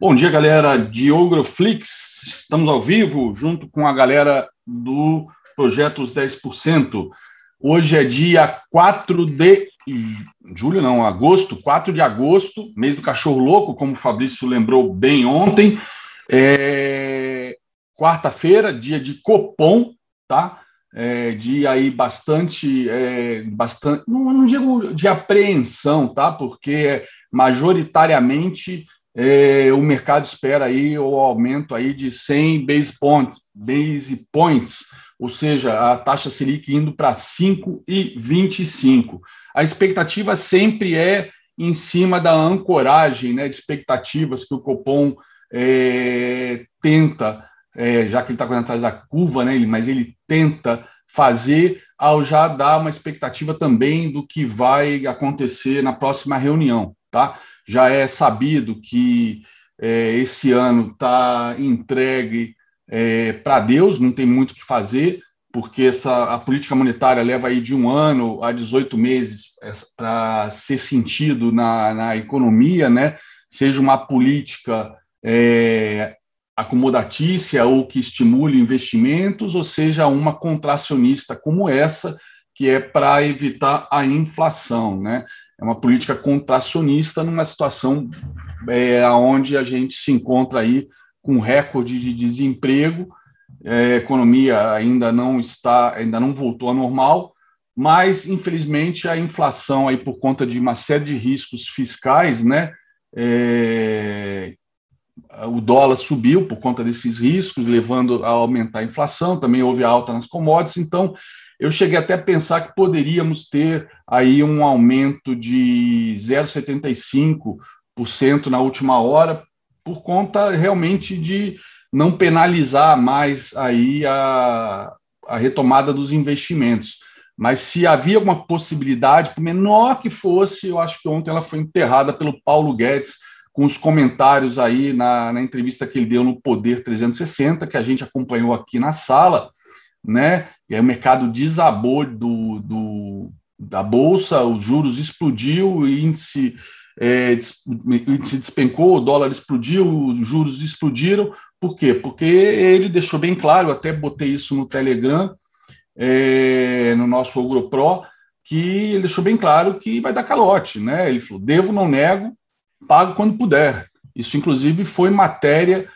Bom dia, galera de Ogroflix. Estamos ao vivo junto com a galera do Projeto Os 10%. Hoje é dia 4 de julho, não, agosto, 4 de agosto, mês do cachorro louco, como o Fabrício lembrou bem ontem. É... Quarta-feira, dia de Copom, tá? É, dia aí bastante, é, bastante não, não digo de apreensão, tá? Porque majoritariamente é, o mercado espera aí o aumento aí de 100 base points, base points ou seja, a taxa Selic indo para 5,25. A expectativa sempre é em cima da ancoragem né, de expectativas que o Copom é, tenta, é, já que ele está correndo atrás da curva, né, mas ele tenta fazer ao já dar uma expectativa também do que vai acontecer na próxima reunião. Tá? Já é sabido que é, esse ano está entregue é, para Deus, não tem muito o que fazer, porque essa, a política monetária leva aí de um ano a 18 meses para ser sentido na, na economia, né? seja uma política é, acomodatícia ou que estimule investimentos, ou seja uma contracionista como essa, que é para evitar a inflação. Né? É uma política contracionista numa situação é, onde a gente se encontra aí com recorde de desemprego, é, a economia ainda não está, ainda não voltou ao normal, mas infelizmente a inflação aí por conta de uma série de riscos fiscais, né, é, o dólar subiu por conta desses riscos, levando a aumentar a inflação, também houve alta nas commodities, então eu cheguei até a pensar que poderíamos ter aí um aumento de 0,75% na última hora, por conta realmente de não penalizar mais aí a, a retomada dos investimentos. Mas se havia alguma possibilidade, por menor que fosse, eu acho que ontem ela foi enterrada pelo Paulo Guedes, com os comentários aí na, na entrevista que ele deu no Poder 360, que a gente acompanhou aqui na sala, né? E aí o mercado desabou do, do, da Bolsa, os juros explodiu, o índice é, se despencou, o dólar explodiu, os juros explodiram. Por quê? Porque ele deixou bem claro, até botei isso no Telegram, é, no nosso Ogro Pro, que ele deixou bem claro que vai dar calote. Né? Ele falou: devo, não nego, pago quando puder. Isso, inclusive, foi matéria,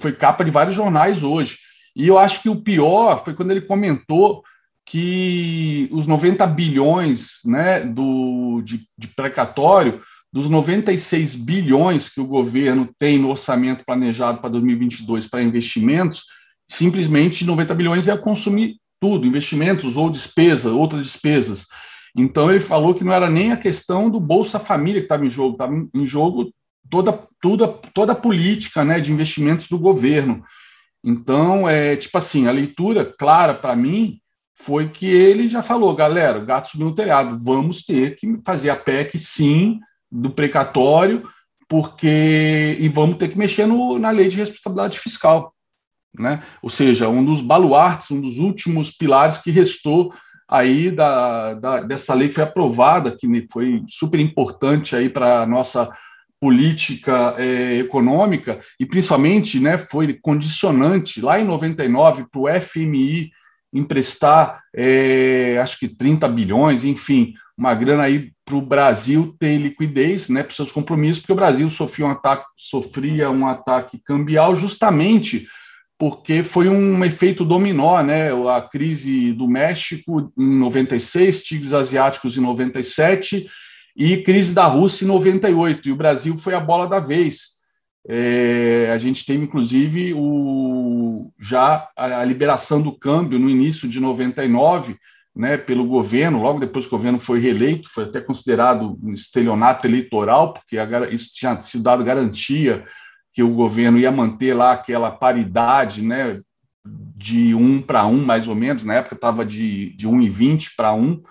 foi capa de vários jornais hoje. E eu acho que o pior foi quando ele comentou que os 90 bilhões né, do, de, de precatório dos 96 bilhões que o governo tem no orçamento planejado para 2022 para investimentos, simplesmente 90 bilhões é consumir tudo, investimentos ou despesa, outras despesas. Então ele falou que não era nem a questão do Bolsa Família que estava em jogo, estava em jogo toda, toda, toda a política né, de investimentos do governo. Então, é tipo assim, a leitura clara para mim foi que ele já falou, galera, o gato subiu no telhado, vamos ter que fazer a PEC sim, do precatório, porque e vamos ter que mexer no, na lei de responsabilidade fiscal, né? Ou seja, um dos baluartes, um dos últimos pilares que restou aí da, da dessa lei que foi aprovada, que foi super importante aí para a nossa política é, econômica e principalmente, né, foi condicionante lá em 99 para o FMI emprestar, é, acho que 30 bilhões, enfim, uma grana aí para o Brasil ter liquidez né, para seus compromissos, porque o Brasil sofria um ataque, sofria um ataque cambial justamente porque foi um efeito dominó, né? A crise do México em 96, tigres asiáticos em 97 e crise da Rússia em 98. E o Brasil foi a bola da vez. É, a gente teve, inclusive, o, já a, a liberação do câmbio no início de 99, né, pelo governo, logo depois que o governo foi reeleito, foi até considerado um estelionato eleitoral, porque isso tinha sido dado garantia que o governo ia manter lá aquela paridade né, de um para um, mais ou menos, na época estava de, de 1,20 para um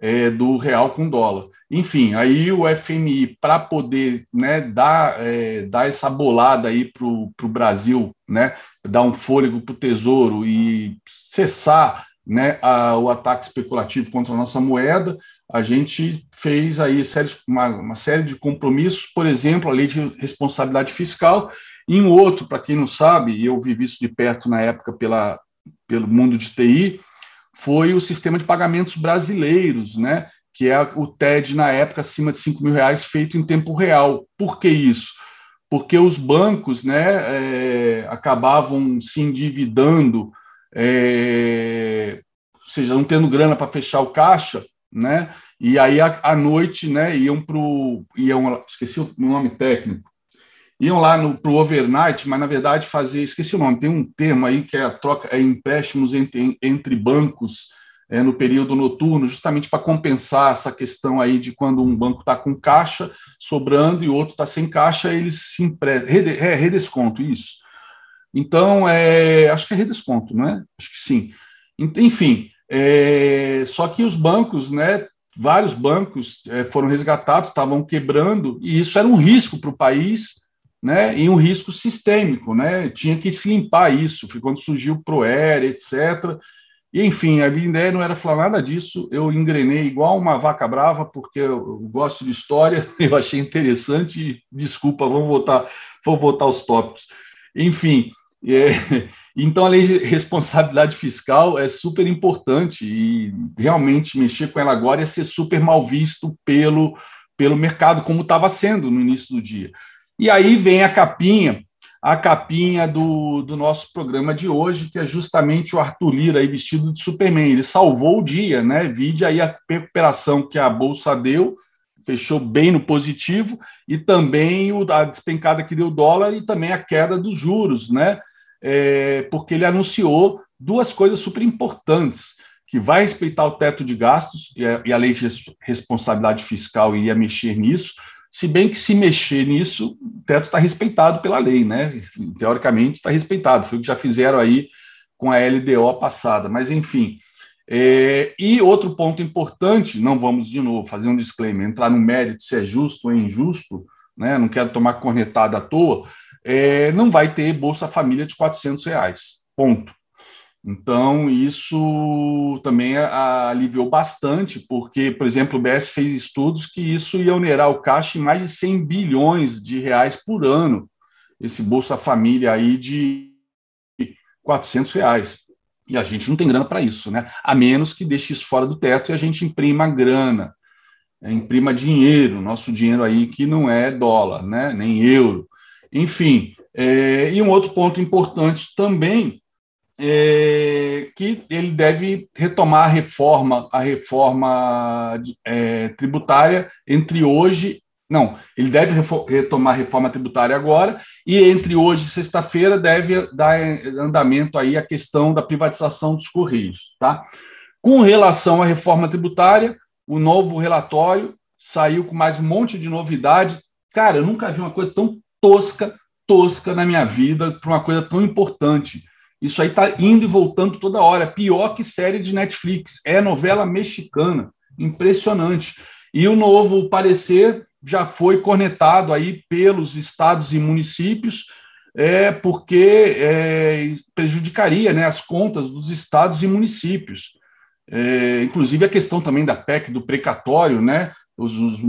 é, do real com dólar. Enfim, aí o FMI, para poder né, dar, é, dar essa bolada aí para o Brasil, né, dar um fôlego para o Tesouro e cessar né, a, o ataque especulativo contra a nossa moeda, a gente fez aí uma, uma série de compromissos, por exemplo, a lei de responsabilidade fiscal, e um outro, para quem não sabe, e eu vivi isso de perto na época pela, pelo mundo de TI, foi o sistema de pagamentos brasileiros, né? Que é o TED na época acima de 5 mil reais feito em tempo real. Por que isso? Porque os bancos né, é, acabavam se endividando, é, ou seja, não tendo grana para fechar o caixa, né? E aí à noite, né, iam para o. Iam, esqueci o nome técnico, iam lá para o overnight, mas na verdade fazer, esqueci o nome, tem um termo aí que é a troca, é empréstimos entre, entre bancos é, no período noturno, justamente para compensar essa questão aí de quando um banco está com caixa sobrando e outro está sem caixa, eles se emprestam. É redesconto, isso. Então, é, acho que é redesconto, não é? Acho que sim. Enfim, é, só que os bancos, né, vários bancos é, foram resgatados, estavam quebrando, e isso era um risco para o país, né, e um risco sistêmico, né, tinha que se limpar isso, foi quando surgiu o ProER, etc., e, enfim, a minha ideia não era falar nada disso, eu engrenei igual uma vaca brava, porque eu gosto de história, eu achei interessante, desculpa, vamos voltar, vamos voltar aos tópicos. Enfim, é, então a lei de responsabilidade fiscal é super importante e realmente mexer com ela agora é ser super mal visto pelo, pelo mercado, como estava sendo no início do dia. E aí vem a capinha, a capinha do, do nosso programa de hoje, que é justamente o Arthur Lira aí vestido de Superman. Ele salvou o dia, né? Vide aí a recuperação que a Bolsa deu, fechou bem no positivo, e também o, a despencada que deu o dólar e também a queda dos juros, né? É, porque ele anunciou duas coisas super importantes, que vai respeitar o teto de gastos, e a, lei de responsabilidade fiscal ia mexer nisso, se bem que se mexer nisso, o teto está respeitado pela lei, né? Teoricamente está respeitado, foi o que já fizeram aí com a LDO passada, mas enfim. É, e outro ponto importante, não vamos de novo fazer um disclaimer, entrar no mérito se é justo ou injusto, né? Não quero tomar cornetada à toa, é, não vai ter Bolsa Família de 400 reais, ponto. Então, isso também aliviou bastante, porque, por exemplo, o BS fez estudos que isso ia onerar o caixa em mais de 100 bilhões de reais por ano, esse Bolsa Família aí de 400 reais. E a gente não tem grana para isso, né? A menos que deixe isso fora do teto e a gente imprima grana, né? imprima dinheiro, nosso dinheiro aí que não é dólar, né? Nem euro. Enfim, é, e um outro ponto importante também é, que ele deve retomar a reforma, a reforma é, tributária entre hoje. Não, ele deve retomar a reforma tributária agora, e entre hoje e sexta-feira deve dar andamento aí a questão da privatização dos Correios. Tá? Com relação à reforma tributária, o novo relatório saiu com mais um monte de novidade. Cara, eu nunca vi uma coisa tão tosca, tosca na minha vida para uma coisa tão importante isso aí está indo e voltando toda hora. Pior que série de Netflix. É novela mexicana. Impressionante. E o novo parecer já foi cornetado aí pelos estados e municípios, é, porque é, prejudicaria né, as contas dos estados e municípios. É, inclusive a questão também da PEC do precatório, né? Os, os,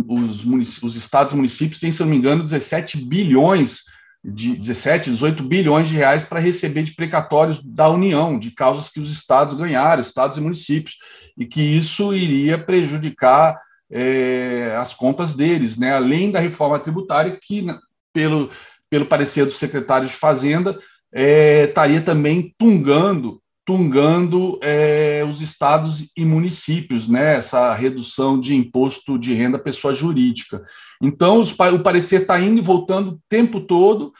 os, os estados e municípios têm, se não me engano, 17 bilhões de 17, 18 bilhões de reais para receber de precatórios da União, de causas que os estados ganharam, estados e municípios, e que isso iria prejudicar é, as contas deles, né? além da reforma tributária, que, pelo, pelo parecer do secretário de Fazenda, é, estaria também tungando tungando é, os estados e municípios, né, essa redução de imposto de renda pessoa jurídica. Então, os, o parecer está indo e voltando o tempo todo,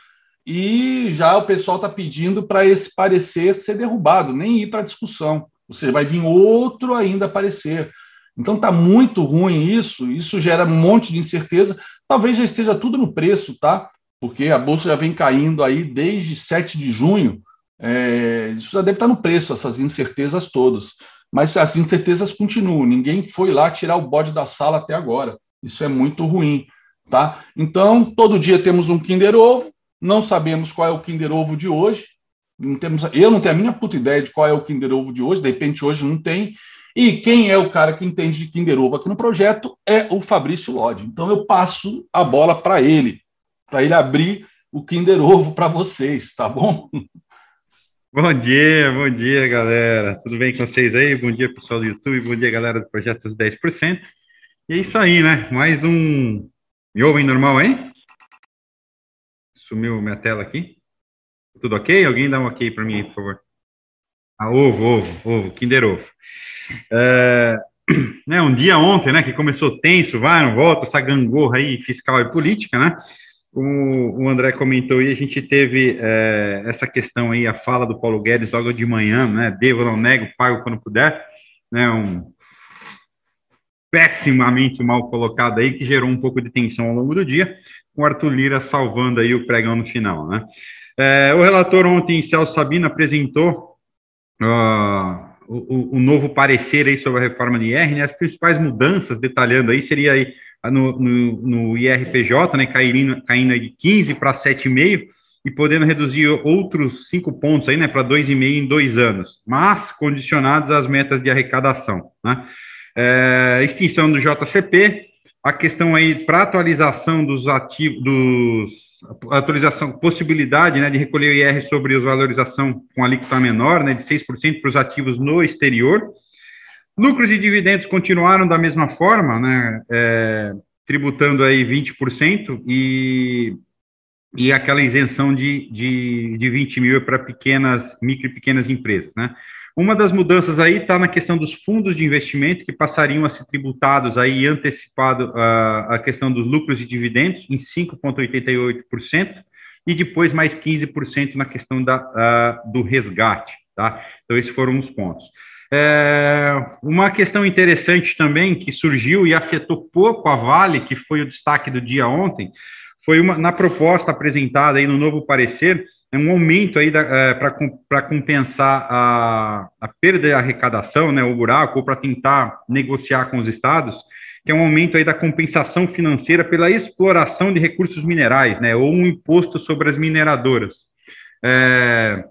e já o pessoal está pedindo para esse parecer ser derrubado, nem ir para discussão. Seja, vai vir outro ainda parecer. Então está muito ruim isso, isso gera um monte de incerteza. Talvez já esteja tudo no preço, tá? Porque a bolsa já vem caindo aí desde 7 de junho, é, isso já deve estar no preço, essas incertezas todas. Mas as incertezas continuam. Ninguém foi lá tirar o bode da sala até agora. Isso é muito ruim. Tá? Então, todo dia temos um Kinder Ovo. Não sabemos qual é o Kinder Ovo de hoje. Não temos, eu não tenho a minha puta ideia de qual é o Kinder Ovo de hoje, de repente hoje não tem. E quem é o cara que entende de Kinder Ovo aqui no projeto é o Fabrício Lodi. Então eu passo a bola para ele, para ele abrir o Kinder Ovo para vocês, tá bom? Bom dia, bom dia, galera. Tudo bem com vocês aí? Bom dia, pessoal do YouTube, bom dia, galera do Projeto 10%. E é isso aí, né? Mais um. Me ouvem normal, hein? Sumiu minha tela aqui. Tudo ok? Alguém dá um ok para mim, por favor. Ah, ovo, ovo, ovo, Kinder Ovo. É, né, um dia ontem, né, que começou tenso, vai, não volta, essa gangorra aí fiscal e política, né? O, o André comentou e a gente teve é, essa questão aí, a fala do Paulo Guedes logo de manhã, né? Devo, não nego, pago quando puder, né? Um pessimamente mal colocado aí, que gerou um pouco de tensão ao longo do dia, com o Arthur Lira salvando aí o pregão no final, né? É, o relator ontem, Celso Sabino, apresentou uh, o, o, novo parecer aí sobre a reforma do IR, né? As principais mudanças, detalhando aí, seria aí no, no, no IRPJ, né? Caindo, caindo de 15 para 7,5 e podendo reduzir outros cinco pontos aí, né? Para 2,5 em dois anos, mas condicionados às metas de arrecadação, né? É, extinção do JCP, a questão aí para atualização dos ativos, dos atualização, possibilidade né, de recolher o IR sobre a valorização com alíquota menor, né, de 6% para os ativos no exterior. Lucros e dividendos continuaram da mesma forma, né, é, tributando aí 20% e, e aquela isenção de, de, de 20 mil para pequenas, micro e pequenas empresas, né. Uma das mudanças aí está na questão dos fundos de investimento, que passariam a ser tributados aí antecipado uh, a questão dos lucros e dividendos em 5,88%, e depois mais 15% na questão da, uh, do resgate, tá? Então, esses foram os pontos. É, uma questão interessante também que surgiu e afetou pouco a Vale, que foi o destaque do dia ontem, foi uma, na proposta apresentada aí no novo parecer, é um aumento aí é, para compensar a, a perda de arrecadação, né, o buraco, ou para tentar negociar com os estados, que é um aumento aí da compensação financeira pela exploração de recursos minerais, né, ou um imposto sobre as mineradoras, é,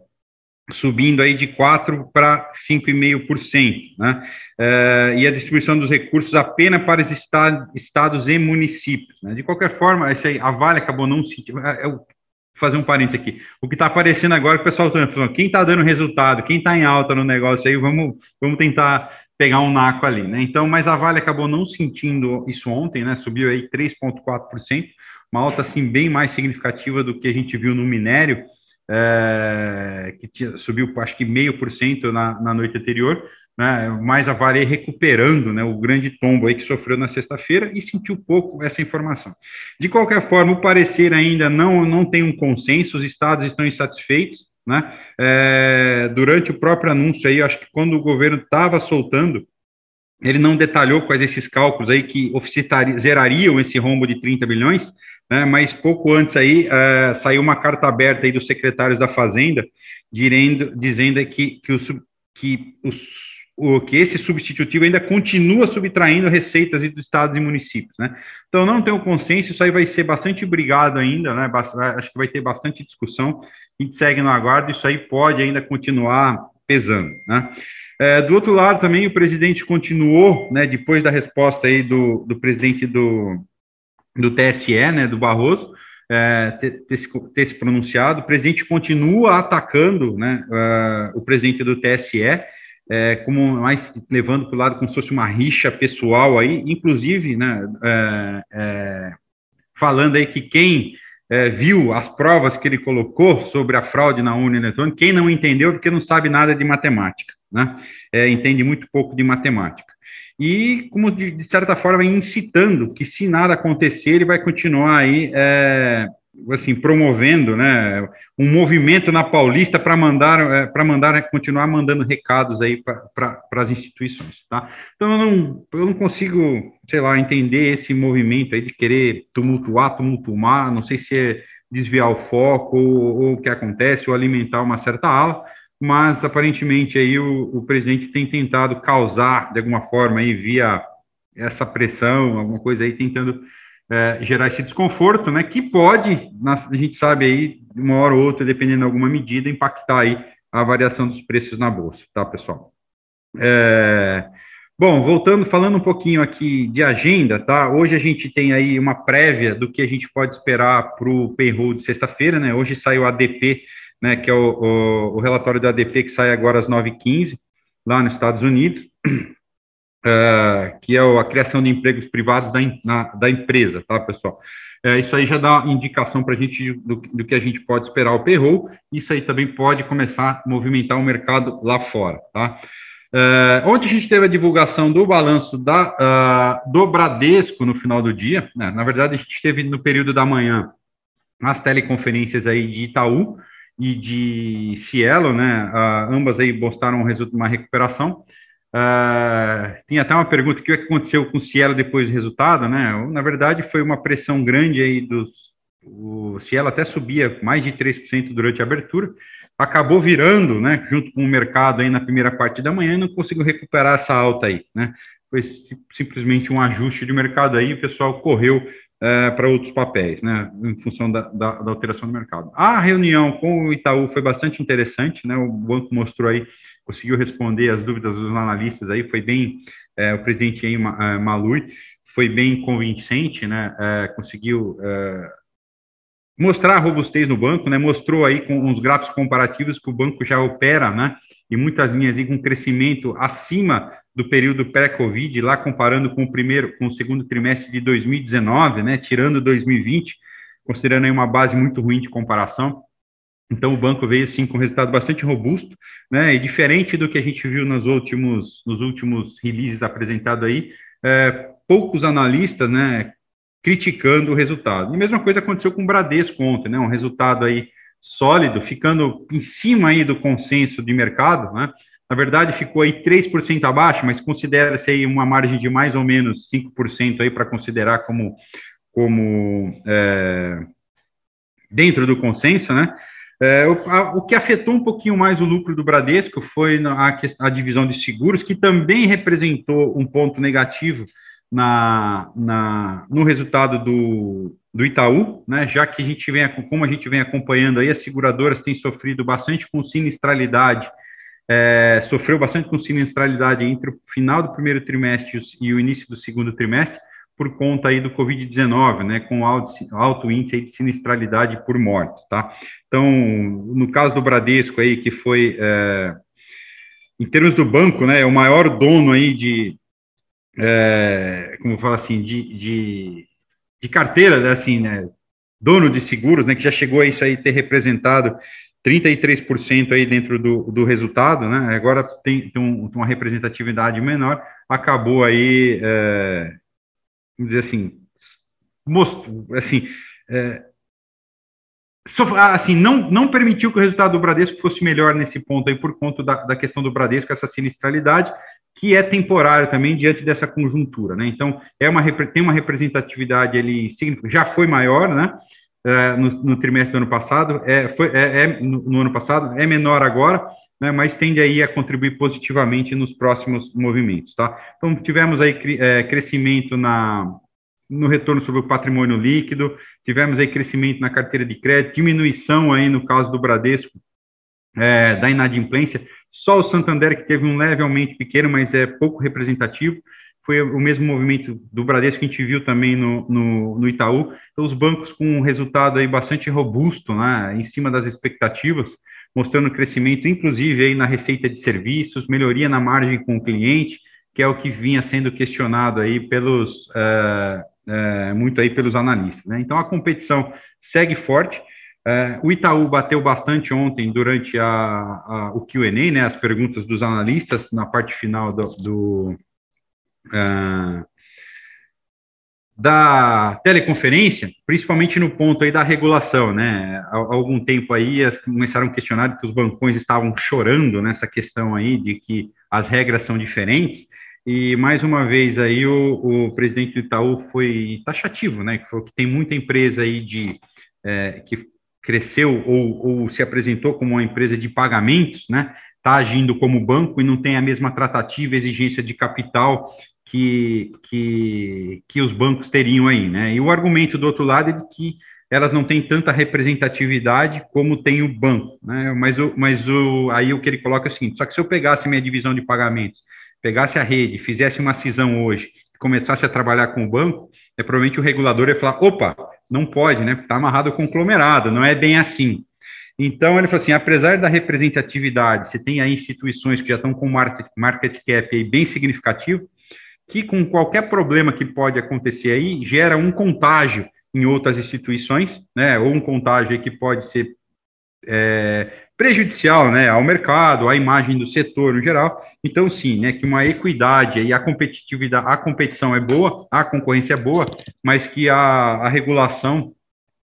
subindo aí de 4% para 5,5%, né, é, e a distribuição dos recursos apenas para os estados e municípios. Né. De qualquer forma, aí, a Vale acabou não se... É, é fazer um parênteses aqui. O que está aparecendo agora, o pessoal está falando, quem está dando resultado, quem está em alta no negócio aí, vamos, vamos tentar pegar um naco ali, né? Então, mas a Vale acabou não sentindo isso ontem, né? Subiu aí 3,4%, uma alta assim bem mais significativa do que a gente viu no minério, é, que tinha, subiu acho que meio por cento na, noite anterior, né, mais a Vale recuperando né, o grande tombo aí que sofreu na sexta-feira e sentiu pouco essa informação. De qualquer forma, o parecer ainda não, não tem um consenso, os estados estão insatisfeitos. Né? É, durante o próprio anúncio aí, acho que quando o governo estava soltando, ele não detalhou quais esses cálculos aí que zerariam esse rombo de 30 bilhões, né, mas pouco antes aí é, saiu uma carta aberta aí dos secretários da Fazenda, dizendo, dizendo que, que, os, que os o que esse substitutivo ainda continua subtraindo receitas dos estados e municípios, né? Então não tem um consenso, isso aí vai ser bastante brigado ainda, né? Acho que vai ter bastante discussão. A gente segue no aguardo, isso aí pode ainda continuar pesando, né? É, do outro lado também o presidente continuou, né? Depois da resposta aí do, do presidente do, do TSE, né? Do Barroso, é, ter, ter, ter, se pronunciado, o presidente continua atacando, né? Uh, o presidente do TSE é, como mais levando para o lado como se fosse uma rixa pessoal aí, inclusive, né, é, é, falando aí que quem é, viu as provas que ele colocou sobre a fraude na urna eletrônica, quem não entendeu porque não sabe nada de matemática, né, entende muito pouco de matemática. E, como de, de, certa forma, incitando que se nada acontecer, ele vai continuar aí é, assim, promovendo né, um movimento na Paulista para mandar, é, para mandar continuar mandando recados aí para as instituições. Tá? Então, eu não, eu não consigo, sei lá, entender esse movimento aí de querer tumultuar, tumultuar, não sei se é desviar o foco ou, ou o que acontece, ou alimentar uma certa ala, mas aparentemente aí o, o presidente tem tentado causar, de alguma forma, aí, via essa pressão, alguma coisa aí, tentando é, gerar esse desconforto, né, que pode, a gente sabe aí, uma hora ou outra, dependendo de alguma medida, impactar aí a variação dos preços na bolsa, tá, pessoal? É, bom, voltando, falando um pouquinho aqui de agenda, tá? Hoje a gente tem aí uma prévia do que a gente pode esperar para o payroll de sexta-feira, né? Hoje saiu o ADP, né, que é o, o, o relatório do ADP que sai agora às 9h15, lá nos Estados Unidos. uh, que é a criação de empregos privados da, na, da empresa, tá, pessoal? É, isso aí já dá indicação para a gente do, do, que a gente pode esperar o payroll, isso aí também pode começar a movimentar o mercado lá fora, tá? Uh, ontem a gente teve a divulgação do balanço da, uh, do Bradesco no final do dia, né? na verdade a gente teve no período da manhã as teleconferências aí de Itaú e de Cielo, né, uh, ambas aí mostraram uma recuperação, Uh, tem até uma pergunta: o que aconteceu com o Cielo depois do resultado, né? Na verdade, foi uma pressão grande aí dos. O Cielo até subia mais de 3% durante a abertura, acabou virando, né, junto com o mercado aí na primeira parte da manhã não conseguiu recuperar essa alta aí, né? Foi simplesmente um ajuste de mercado aí, o pessoal correu uh, para outros papéis, né, em função da, da, da alteração do mercado. A reunião com o Itaú foi bastante interessante, né? O banco mostrou aí conseguiu responder as dúvidas dos analistas aí, foi bem, é, o presidente aí, é, Malui, foi bem convincente, né, é, conseguiu é, mostrar a robustez no banco, né, mostrou aí com uns gráficos comparativos que o banco já opera, né, e muitas linhas aí com crescimento acima do período pré-Covid, lá comparando com o primeiro, com o segundo trimestre de 2019, né, tirando 2020, considerando aí uma base muito ruim de comparação, então, o banco veio, sim, com um resultado bastante robusto, né, e diferente do que a gente viu nos últimos, nos últimos releases apresentados aí, é, poucos analistas, né, criticando o resultado. E a mesma coisa aconteceu com o Bradesco ontem, né, um resultado aí sólido, ficando em cima aí do consenso de mercado, né, na verdade ficou aí 3% abaixo, mas considera-se aí uma margem de mais ou menos 5% aí para considerar como, como é, dentro do consenso, né, é, o, a, o, que afetou um pouquinho mais o lucro do Bradesco foi a, a, divisão de seguros, que também representou um ponto negativo na, na, no resultado do, do Itaú, né, já que a gente vem, como a gente vem acompanhando aí, as seguradoras têm sofrido bastante com sinistralidade, é, sofreu bastante com sinistralidade entre o final do primeiro trimestre e o início do segundo trimestre, por conta aí do Covid-19, né, com alto, alto índice de sinistralidade por mortes, tá? Então, no caso do Bradesco aí, que foi, é, em termos do banco, né, é o maior dono aí de, é, como fala assim, de, de, de carteira, né, assim, né, dono de seguros, né, que já chegou a isso aí ter representado 33% aí dentro do, do resultado, né, agora tem, tem, um, tem uma representatividade menor, acabou aí... É, vamos dizer assim, mostrou, assim, é, assim não, não permitiu que o resultado do Bradesco fosse melhor nesse ponto aí, por conta da, da questão do Bradesco, essa sinistralidade, que é temporária também diante dessa conjuntura, né? Então, é uma, tem uma representatividade ali, já foi maior, né? É, no, no, trimestre do ano passado, é, foi, é, é no, no, ano passado, é menor agora, né, mas tende aí a contribuir positivamente nos próximos movimentos, tá? Então, tivemos aí é, crescimento na, no retorno sobre o patrimônio líquido, tivemos aí crescimento na carteira de crédito, diminuição aí no caso do Bradesco, é, da inadimplência, só o Santander que teve um leve aumento pequeno, mas é pouco representativo, foi o mesmo movimento do Bradesco que a gente viu também no, no, no Itaú, então os bancos com um resultado aí bastante robusto, né, em cima das expectativas, mostrando crescimento, inclusive aí na receita de serviços, melhoria na margem com o cliente, que é o que vinha sendo questionado aí pelos uh, uh, muito aí pelos analistas. Né? Então a competição segue forte. Uh, o Itaú bateu bastante ontem durante a, a o Q&A, né, as perguntas dos analistas na parte final do, do da teleconferência, principalmente no ponto aí da regulação, né? Há, algum tempo aí começaram a questionar que os bancões estavam chorando nessa questão aí de que as regras são diferentes, e mais uma vez aí o, o presidente do Itaú foi taxativo, né? Que falou que tem muita empresa aí de é, que cresceu ou, ou se apresentou como uma empresa de pagamentos, né? Está agindo como banco e não tem a mesma tratativa, exigência de capital que, que, que os bancos teriam aí, né? E o argumento do outro lado é de que elas não têm tanta representatividade como tem o banco, né? Mas, o, mas o, aí o que ele coloca é o seguinte: só que se eu pegasse minha divisão de pagamentos, pegasse a rede, fizesse uma cisão hoje, começasse a trabalhar com o banco, é provavelmente o regulador ia falar: opa, não pode, né? Está amarrado ao conglomerado, não é bem assim. Então, ele falou assim: apesar da representatividade, você tem aí instituições que já estão com market, market cap aí bem significativo, que com qualquer problema que pode acontecer aí, gera um contágio em outras instituições, né? Ou um contágio que pode ser é, prejudicial, né, ao mercado, à imagem do setor no geral. Então, sim, né, que uma equidade e a competitividade, a competição é boa, a concorrência é boa, mas que a, a regulação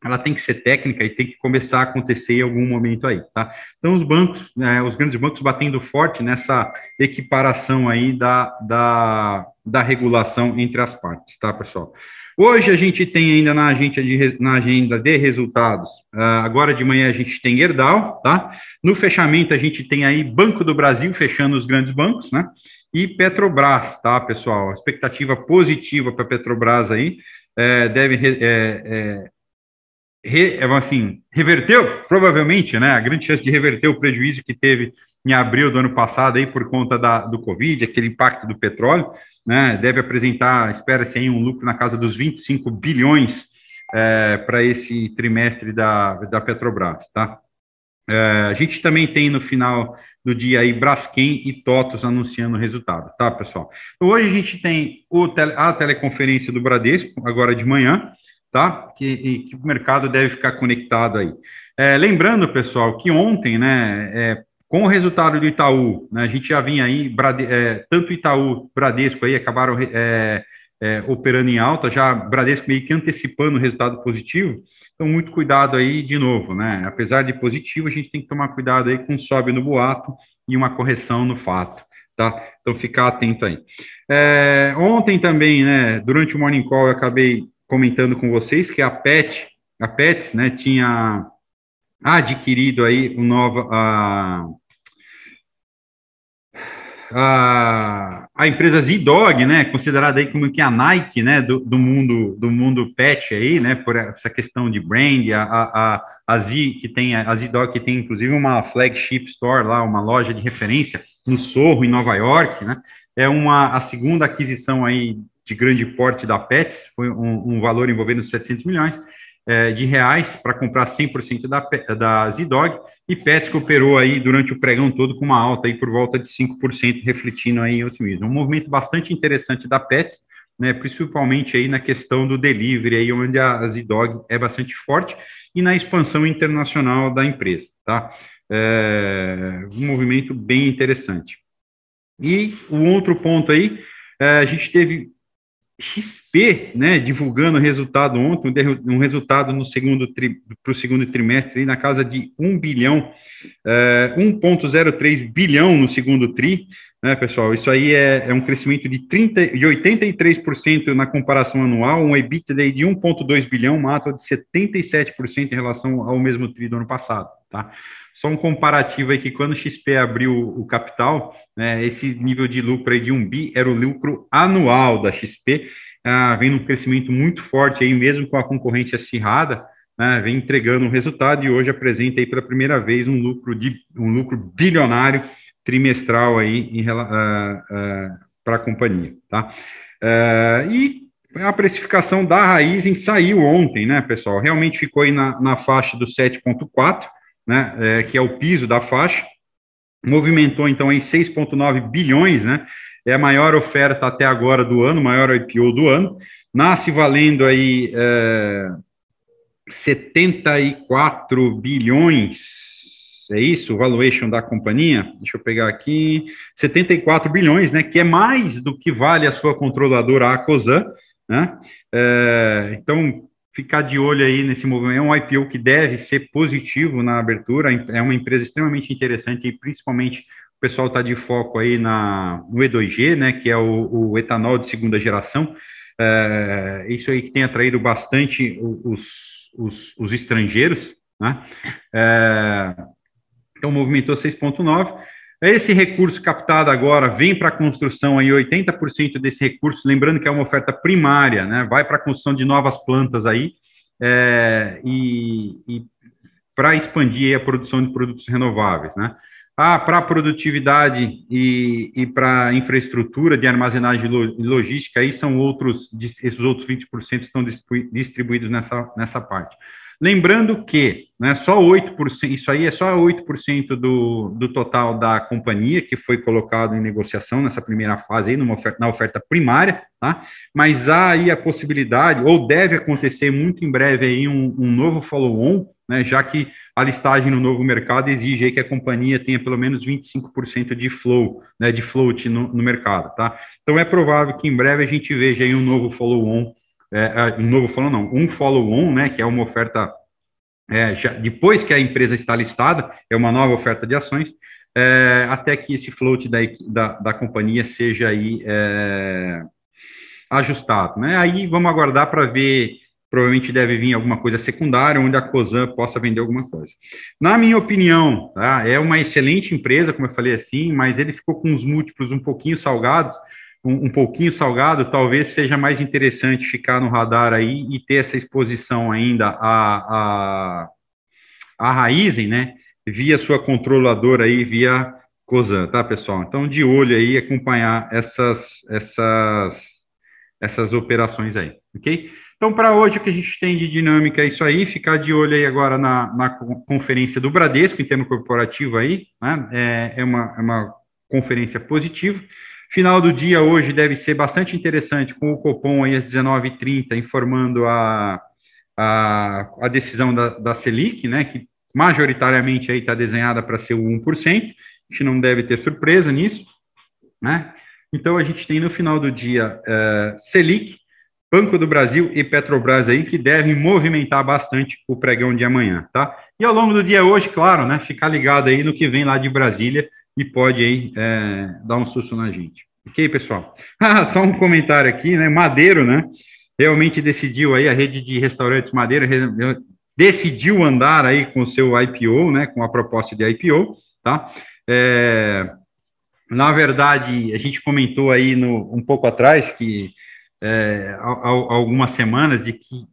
ela tem que ser técnica e tem que começar a acontecer em algum momento aí, tá? Então, os bancos, né, os grandes bancos batendo forte nessa equiparação aí da, da, da regulação entre as partes, tá, pessoal? Hoje a gente tem ainda na agenda de, na agenda de resultados, uh, agora de manhã a gente tem Gerdau, tá? No fechamento a gente tem aí Banco do Brasil fechando os grandes bancos, né? E Petrobras, tá, pessoal? Expectativa positiva para Petrobras aí é, deve é, é, re, é, assim, reverteu, provavelmente, né? A grande chance de reverter o prejuízo que teve em abril do ano passado aí por conta da, do Covid, aquele impacto do petróleo né, deve apresentar, espera-se aí um lucro na casa dos 25 bilhões é, para esse trimestre da, da Petrobras, tá? É, a gente também tem no final do dia aí Braskem e TOTOS anunciando o resultado, tá, pessoal? Então, hoje a gente tem o tele, a teleconferência do Bradesco, agora de manhã, tá? Que, que o mercado deve ficar conectado aí. É, lembrando, pessoal, que ontem, né, é, com o resultado do Itaú, né, a gente já vinha aí, Brade, é, tanto Itaú, Bradesco aí acabaram é, é, operando em alta, já Bradesco meio que antecipando o resultado positivo, então muito cuidado aí de novo, né, apesar de positivo, a gente tem que tomar cuidado aí com sobe no boato e uma correção no fato, tá, então ficar atento aí. É, ontem também, né, durante o Morning Call eu acabei comentando com vocês que a PET, a PETS, né, tinha adquirido aí o nova, a, a, a empresa Z-Dog, né, considerada aí como que a Nike, né, do, do mundo do mundo pet aí, né, por essa questão de brand, a, a, a Z que tem a Z-Dog que tem inclusive uma flagship store lá, uma loja de referência no Sorro em Nova York, né, é uma a segunda aquisição aí de grande porte da Pets, foi um, um valor envolvendo 700 milhões é, de reais para comprar 100% da, da Z-Dog, e Pets operou aí durante o pregão todo com uma alta aí por volta de 5%, refletindo aí em otimismo. Um movimento bastante interessante da Pets, né, principalmente aí na questão do delivery, aí onde a Z-Dog é bastante forte, e na expansão internacional da empresa, tá? É, um movimento bem interessante. E o um outro ponto aí, é, a gente teve XP, né, divulgando o resultado ontem, um resultado no segundo para o segundo trimestre na casa de 1 bilhão, é, 1,03 bilhão no segundo tri, né, pessoal? Isso aí é, é um crescimento de, 30, de 83% na comparação anual, um EBITDA de 1,2 bilhão, uma alta de 77% em relação ao mesmo tri do ano passado, tá? Só um comparativo aí que quando o XP abriu o capital, né, esse nível de lucro aí de 1 bi era o lucro anual da XP, ah, vem num crescimento muito forte aí, mesmo com a concorrente acirrada, né, vem entregando um resultado e hoje apresenta aí pela primeira vez um lucro de um lucro bilionário trimestral aí uh, uh, para a companhia, tá? Uh, e a precificação da Raizen saiu ontem, né, pessoal? Realmente ficou aí na, na faixa do 7,4, né, é, que é o piso da faixa, movimentou então em 6,9 bilhões, né, é a maior oferta até agora do ano, maior IPO do ano, nasce valendo aí é, 74 bilhões, é isso, o valuation da companhia, deixa eu pegar aqui, 74 bilhões, né, que é mais do que vale a sua controladora, a Cosan, né, é, então ficar de olho aí nesse movimento. É um IPO que deve ser positivo na abertura, é uma empresa extremamente interessante e principalmente o pessoal está de foco aí na, no E2G, né, que é o, o etanol de segunda geração. É, isso aí que tem atraído bastante os, os, os estrangeiros, né? É, então, movimentou 6,9. Esse recurso captado agora vem para a construção aí, 80% desse recurso, lembrando que é uma oferta primária, né? Vai para a construção de novas plantas aí, é, e, e para expandir a produção de produtos renováveis, né? Ah, para produtividade e, e para infraestrutura de armazenagem e logística, aí são outros, esses outros 20% estão distribuídos nessa, nessa parte. Lembrando que né, só 8%, isso aí é só 8% do, do total da companhia que foi colocado em negociação nessa primeira fase aí, numa oferta, na oferta primária, tá? Mas há aí a possibilidade, ou deve acontecer muito em breve aí um, um novo follow-on, né, já que a listagem no novo mercado exige que a companhia tenha pelo menos 25% de flow, né, de float no, no, mercado, tá? Então é provável que em breve a gente veja aí um novo follow-on, é, é um novo follow não, um follow-on, né, que é uma oferta é, já, depois que a empresa está listada, é uma nova oferta de ações, é, até que esse float da, da, da companhia seja aí é, ajustado, né? Aí vamos aguardar para ver provavelmente deve vir alguma coisa secundária, onde a COSAN possa vender alguma coisa. Na minha opinião, tá, é uma excelente empresa, como eu falei assim, mas ele ficou com os múltiplos um pouquinho salgados, um, um pouquinho salgado, talvez seja mais interessante ficar no radar aí e ter essa exposição ainda a, a, a Raizen, né, via sua controladora aí, via COSAN, tá, pessoal? Então, de olho aí, acompanhar essas, essas, essas operações aí, ok? Então, para hoje, o que a gente tem de dinâmica é isso aí, ficar de olho aí agora na, na conferência do Bradesco, em termo corporativo aí, né? é, é, uma, é uma conferência positiva. Final do dia hoje deve ser bastante interessante, com o Copom aí às 19h30, informando a, a, a decisão da, da Selic, né, que majoritariamente aí está desenhada para ser o 1%, a gente não deve ter surpresa nisso, né? Então, a gente tem no final do dia uh, Selic, Banco do Brasil e Petrobras aí, que devem movimentar bastante o pregão de amanhã, tá? E ao longo do dia hoje, claro, né, ficar ligado aí no que vem lá de Brasília e pode aí é, dar um susto na gente. Ok, pessoal? Ah, só um comentário aqui, né, Madeiro, né, realmente decidiu aí, a rede de restaurantes Madeira decidiu andar aí com o seu IPO, né, com a proposta de IPO, tá? É, na verdade, a gente comentou aí no, um pouco atrás que é, algumas semanas de que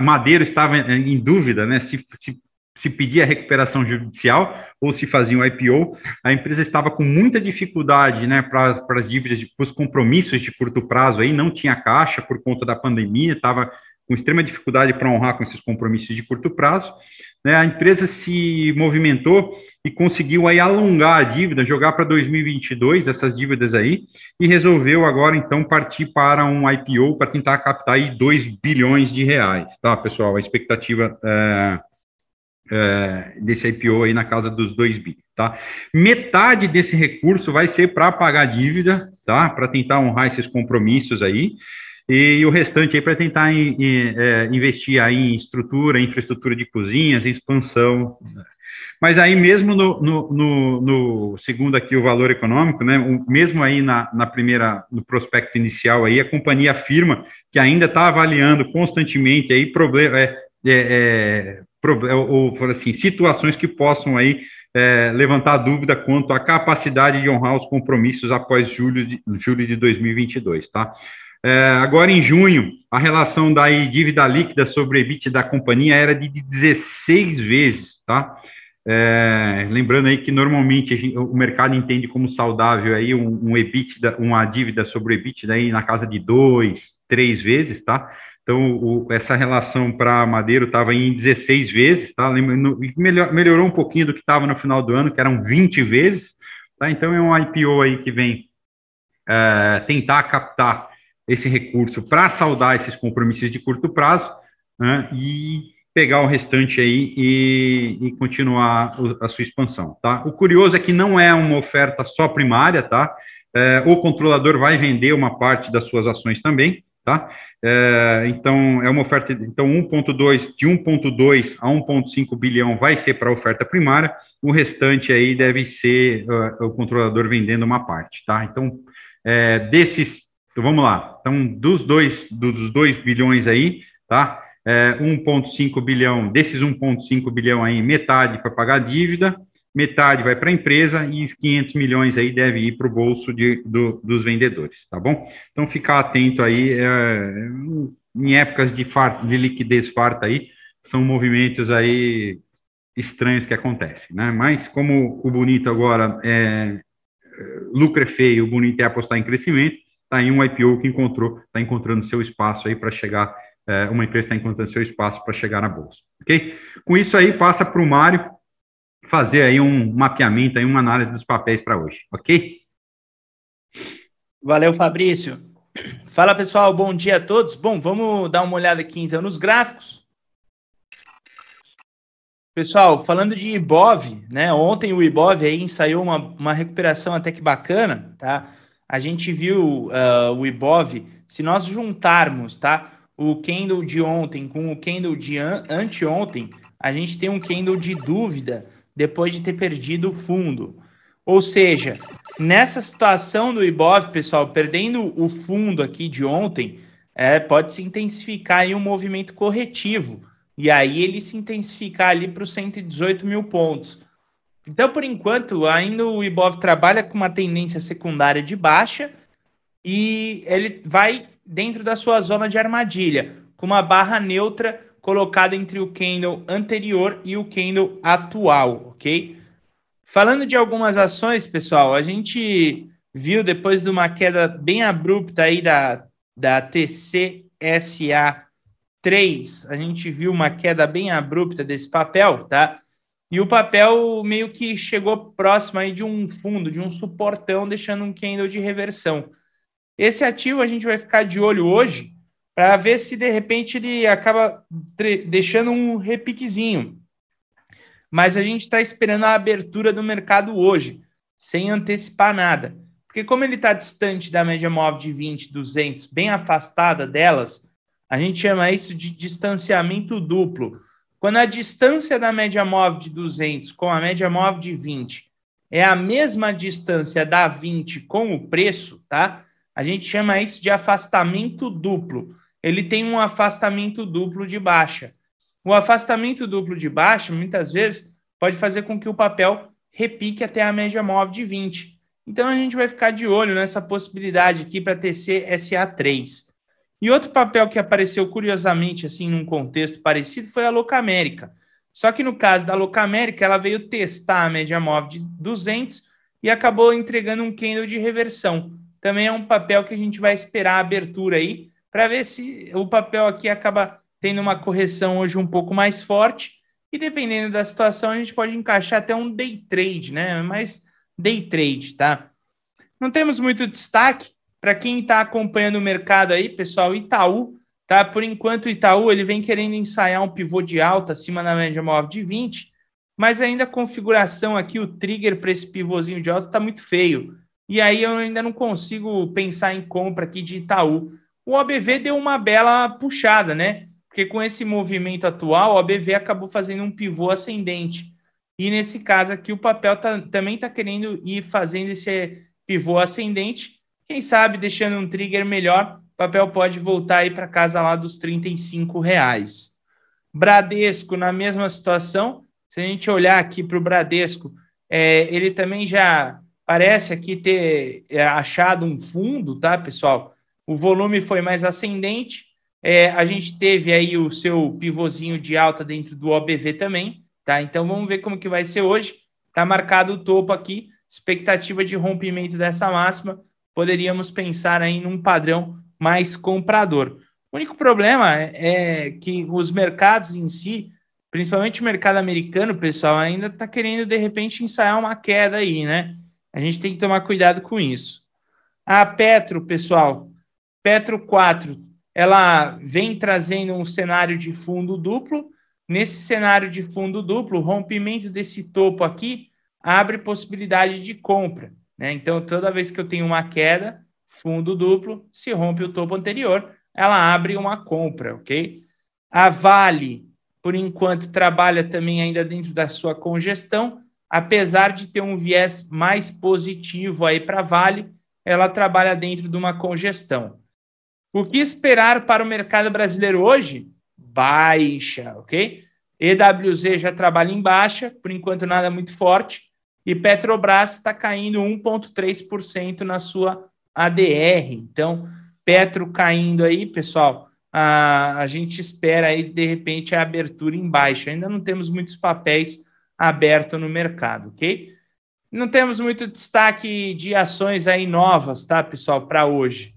Madeiro estava em dúvida, né, se, se, se pedia recuperação judicial ou se fazia um IPO. A empresa estava com muita dificuldade, né, para as dívidas, para os compromissos de curto prazo aí, não tinha caixa por conta da pandemia, estava com extrema dificuldade para honrar com esses compromissos de curto prazo. Né, a empresa se movimentou e conseguiu aí alongar a dívida, jogar para 2022 essas dívidas aí, e resolveu agora então partir para um IPO para tentar captar aí 2 bilhões de reais, tá, pessoal? A expectativa é, é, desse IPO aí na casa dos 2 bi, tá? Metade desse recurso vai ser para pagar dívida, tá? Para tentar honrar esses compromissos aí, e o restante aí para tentar em, em, é, investir aí em estrutura, infraestrutura de cozinhas, expansão, mas aí mesmo no, no, no, no, segundo aqui o valor econômico, né, o, mesmo aí na, na primeira, no prospecto inicial aí, a companhia afirma que ainda está avaliando constantemente aí problema, é, é, é, ou, assim, situações que possam aí é, levantar dúvida quanto à capacidade de honrar os compromissos após julho de, julho de 2022, tá? É, agora, em junho, a relação da dívida líquida sobre EBIT da companhia era de 16 vezes, tá? É, lembrando aí que normalmente gente, o mercado entende como saudável aí um, um EBITDA, uma dívida sobre o EBITDA aí na casa de dois, três vezes, tá? Então, o, essa relação para Madeiro estava em 16 vezes, tá? Melhor, melhorou um pouquinho do que estava no final do ano, que eram 20 vezes, tá? Então, é um IPO aí que vem é, tentar captar esse recurso para saldar esses compromissos de curto prazo, né? E pegar o restante aí e, e continuar a sua expansão, tá? O curioso é que não é uma oferta só primária, tá? É, o controlador vai vender uma parte das suas ações também, tá? É, então, é uma oferta, então 1.2, de 1.2 a 1.5 bilhão vai ser para a oferta primária, o restante aí deve ser uh, o controlador vendendo uma parte, tá? Então, é, desses, então vamos lá, então dos dois, dos 2 bilhões aí, tá? é, 1,5 bilhão, desses 1,5 bilhão aí, metade para pagar a dívida, metade vai para a empresa e os 500 milhões aí deve ir para o bolso de, do, dos vendedores, tá bom? Então, ficar atento aí, é, em épocas de, farta, de liquidez farta aí, são movimentos aí estranhos que acontecem, né? Mas como o bonito agora é, é lucro é feio, o bonito é apostar em crescimento, tá aí um IPO que encontrou, está encontrando seu espaço aí para chegar, é, uma empresa está encontrando seu espaço para chegar na bolsa, ok? Com isso aí, passa para o Mário fazer aí um mapeamento, aí uma análise dos papéis para hoje, ok? Valeu, Fabrício. Fala, pessoal, bom dia a todos. Bom, vamos dar uma olhada aqui então nos gráficos. Pessoal, falando de IBOV, né? Ontem o IBOV aí ensaiou uma, uma recuperação até que bacana, tá? A gente viu uh, o IBOV, se nós juntarmos, tá? O candle de ontem com o candle de an anteontem, a gente tem um candle de dúvida depois de ter perdido o fundo. Ou seja, nessa situação do IBOV, pessoal, perdendo o fundo aqui de ontem, é, pode se intensificar aí um movimento corretivo. E aí ele se intensificar ali para os 118 mil pontos. Então, por enquanto, ainda o Ibov trabalha com uma tendência secundária de baixa e ele vai dentro da sua zona de armadilha, com uma barra neutra colocada entre o candle anterior e o candle atual, ok? Falando de algumas ações, pessoal, a gente viu depois de uma queda bem abrupta aí da, da TCSA 3, a gente viu uma queda bem abrupta desse papel, tá? E o papel meio que chegou próximo aí de um fundo, de um suportão, deixando um candle de reversão. Esse ativo a gente vai ficar de olho hoje para ver se de repente ele acaba deixando um repiquezinho. Mas a gente está esperando a abertura do mercado hoje, sem antecipar nada. Porque como ele está distante da média móvel de 20, 200, bem afastada delas, a gente chama isso de distanciamento duplo. Quando a distância da média móvel de 200 com a média móvel de 20 é a mesma distância da 20 com o preço, tá? A gente chama isso de afastamento duplo ele tem um afastamento duplo de baixa. O afastamento duplo de baixa, muitas vezes, pode fazer com que o papel repique até a média móvel de 20. Então, a gente vai ficar de olho nessa possibilidade aqui para TC SA3. E outro papel que apareceu curiosamente, assim, num contexto parecido, foi a Locamérica. Só que no caso da Locamérica, ela veio testar a média móvel de 200 e acabou entregando um candle de reversão. Também é um papel que a gente vai esperar a abertura aí, para ver se o papel aqui acaba tendo uma correção hoje um pouco mais forte. E dependendo da situação, a gente pode encaixar até um day trade, né? Mas day trade, tá? Não temos muito destaque para quem está acompanhando o mercado aí, pessoal. Itaú, tá? Por enquanto, o Itaú ele vem querendo ensaiar um pivô de alta acima da média móvel de 20, mas ainda a configuração aqui, o trigger para esse pivôzinho de alta está muito feio. E aí eu ainda não consigo pensar em compra aqui de Itaú o OBV deu uma bela puxada, né? Porque com esse movimento atual, o OBV acabou fazendo um pivô ascendente. E nesse caso aqui, o papel tá, também está querendo ir fazendo esse pivô ascendente. Quem sabe, deixando um trigger melhor, o papel pode voltar aí para casa lá dos 35 reais. Bradesco, na mesma situação. Se a gente olhar aqui para o Bradesco, é, ele também já parece aqui ter é, achado um fundo, tá, pessoal? O volume foi mais ascendente. É, a gente teve aí o seu pivôzinho de alta dentro do OBV também, tá? Então vamos ver como que vai ser hoje. Tá marcado o topo aqui, expectativa de rompimento dessa máxima. Poderíamos pensar aí num padrão mais comprador. O único problema é, que os mercados em si, principalmente o mercado americano, pessoal, ainda está querendo de repente ensaiar uma queda aí, né? A gente tem que tomar cuidado com isso. A Petro, pessoal, Petro 4, ela vem trazendo um cenário de fundo duplo. Nesse cenário de fundo duplo, o rompimento desse topo aqui abre possibilidade de compra. Né? Então, toda vez que eu tenho uma queda, fundo duplo, se rompe o topo anterior, ela abre uma compra, ok? A Vale, por enquanto, trabalha também ainda dentro da sua congestão, apesar de ter um viés mais positivo aí para a Vale, ela trabalha dentro de uma congestão. O que esperar para o mercado brasileiro hoje? Baixa, ok? EWZ já trabalha em baixa, por enquanto nada muito forte, e Petrobras está caindo 1,3% na sua ADR. Então, Petro caindo aí, pessoal, a, a gente espera aí, de repente, a abertura em baixa. Ainda não temos muitos papéis abertos no mercado, ok? Não temos muito destaque de ações aí novas, tá, pessoal, para hoje.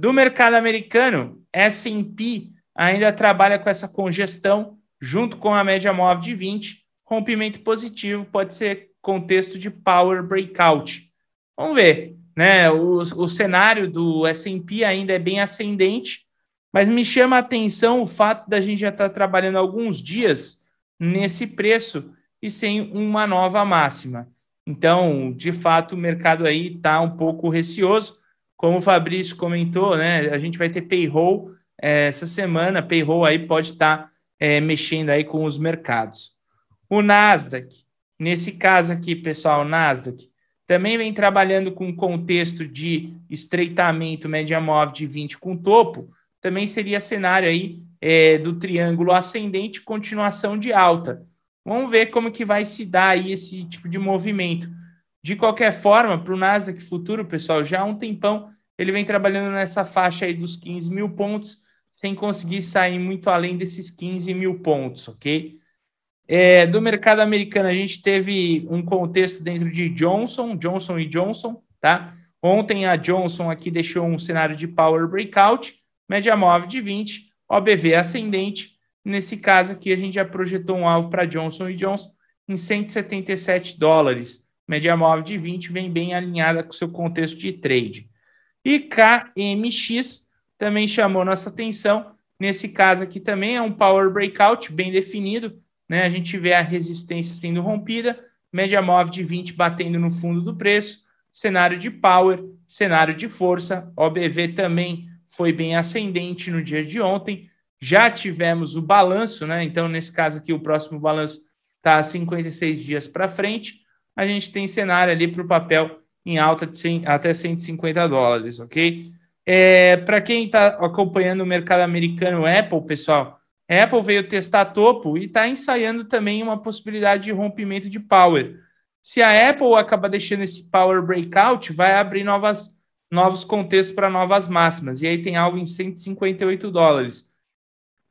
Do mercado americano, S&P ainda trabalha com essa congestão junto com a média móvel de 20, rompimento positivo pode ser contexto de power breakout. Vamos ver, né? O, o cenário do S&P ainda é bem ascendente, mas me chama a atenção o fato da gente já estar tá trabalhando alguns dias nesse preço e sem uma nova máxima. Então, de fato, o mercado aí está um pouco receoso. Como o Fabrício comentou, né? A gente vai ter payroll é, essa semana. Payroll aí pode estar tá, é, mexendo aí com os mercados. O Nasdaq, nesse caso aqui, pessoal, o Nasdaq também vem trabalhando com contexto de estreitamento média móvel de 20 com topo. Também seria cenário aí é, do triângulo ascendente, continuação de alta. Vamos ver como que vai se dar aí esse tipo de movimento. De qualquer forma, para o Nasdaq Futuro, pessoal, já há um tempão ele vem trabalhando nessa faixa aí dos 15 mil pontos, sem conseguir sair muito além desses 15 mil pontos, ok? É, do mercado americano, a gente teve um contexto dentro de Johnson, Johnson e Johnson, tá? Ontem a Johnson aqui deixou um cenário de power breakout, média móvel de 20, OBV ascendente, Nesse caso aqui, a gente já projetou um alvo para Johnson Johnson em 177 dólares. Média móvel de 20 vem bem alinhada com o seu contexto de trade. E KMX também chamou nossa atenção. Nesse caso aqui também é um power breakout bem definido. Né? A gente vê a resistência sendo rompida, média móvel de 20 batendo no fundo do preço, cenário de power, cenário de força. OBV também foi bem ascendente no dia de ontem já tivemos o balanço, né? Então, nesse caso aqui, o próximo balanço está 56 dias para frente. A gente tem cenário ali para o papel em alta de 100, até 150 dólares, ok? É, para quem está acompanhando o mercado americano, Apple, pessoal, Apple veio testar topo e está ensaiando também uma possibilidade de rompimento de power. Se a Apple acaba deixando esse power breakout, vai abrir novas, novos contextos para novas máximas. E aí tem algo em 158 dólares.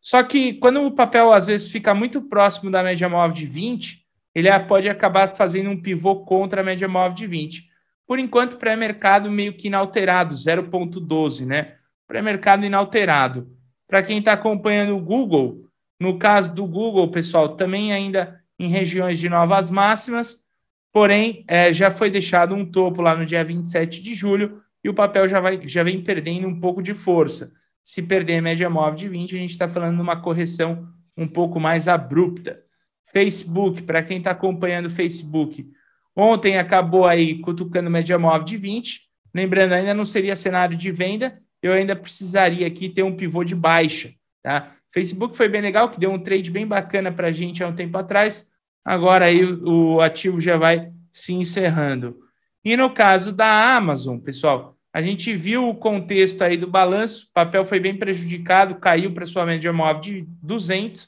Só que quando o papel às vezes fica muito próximo da média móvel de 20, ele pode acabar fazendo um pivô contra a média móvel de 20. Por enquanto, pré-mercado meio que inalterado, 0,12, né? Pré-mercado inalterado. Para quem está acompanhando o Google, no caso do Google, pessoal, também ainda em regiões de novas máximas, porém é, já foi deixado um topo lá no dia 27 de julho e o papel já, vai, já vem perdendo um pouco de força. Se perder a média móvel de 20, a gente está falando de uma correção um pouco mais abrupta. Facebook, para quem está acompanhando o Facebook, ontem acabou aí cutucando média móvel de 20. Lembrando, ainda não seria cenário de venda, eu ainda precisaria aqui ter um pivô de baixa. Tá? Facebook foi bem legal, que deu um trade bem bacana para a gente há um tempo atrás. Agora aí o ativo já vai se encerrando. E no caso da Amazon, pessoal, a gente viu o contexto aí do balanço, o papel foi bem prejudicado, caiu para sua média móvel de 200,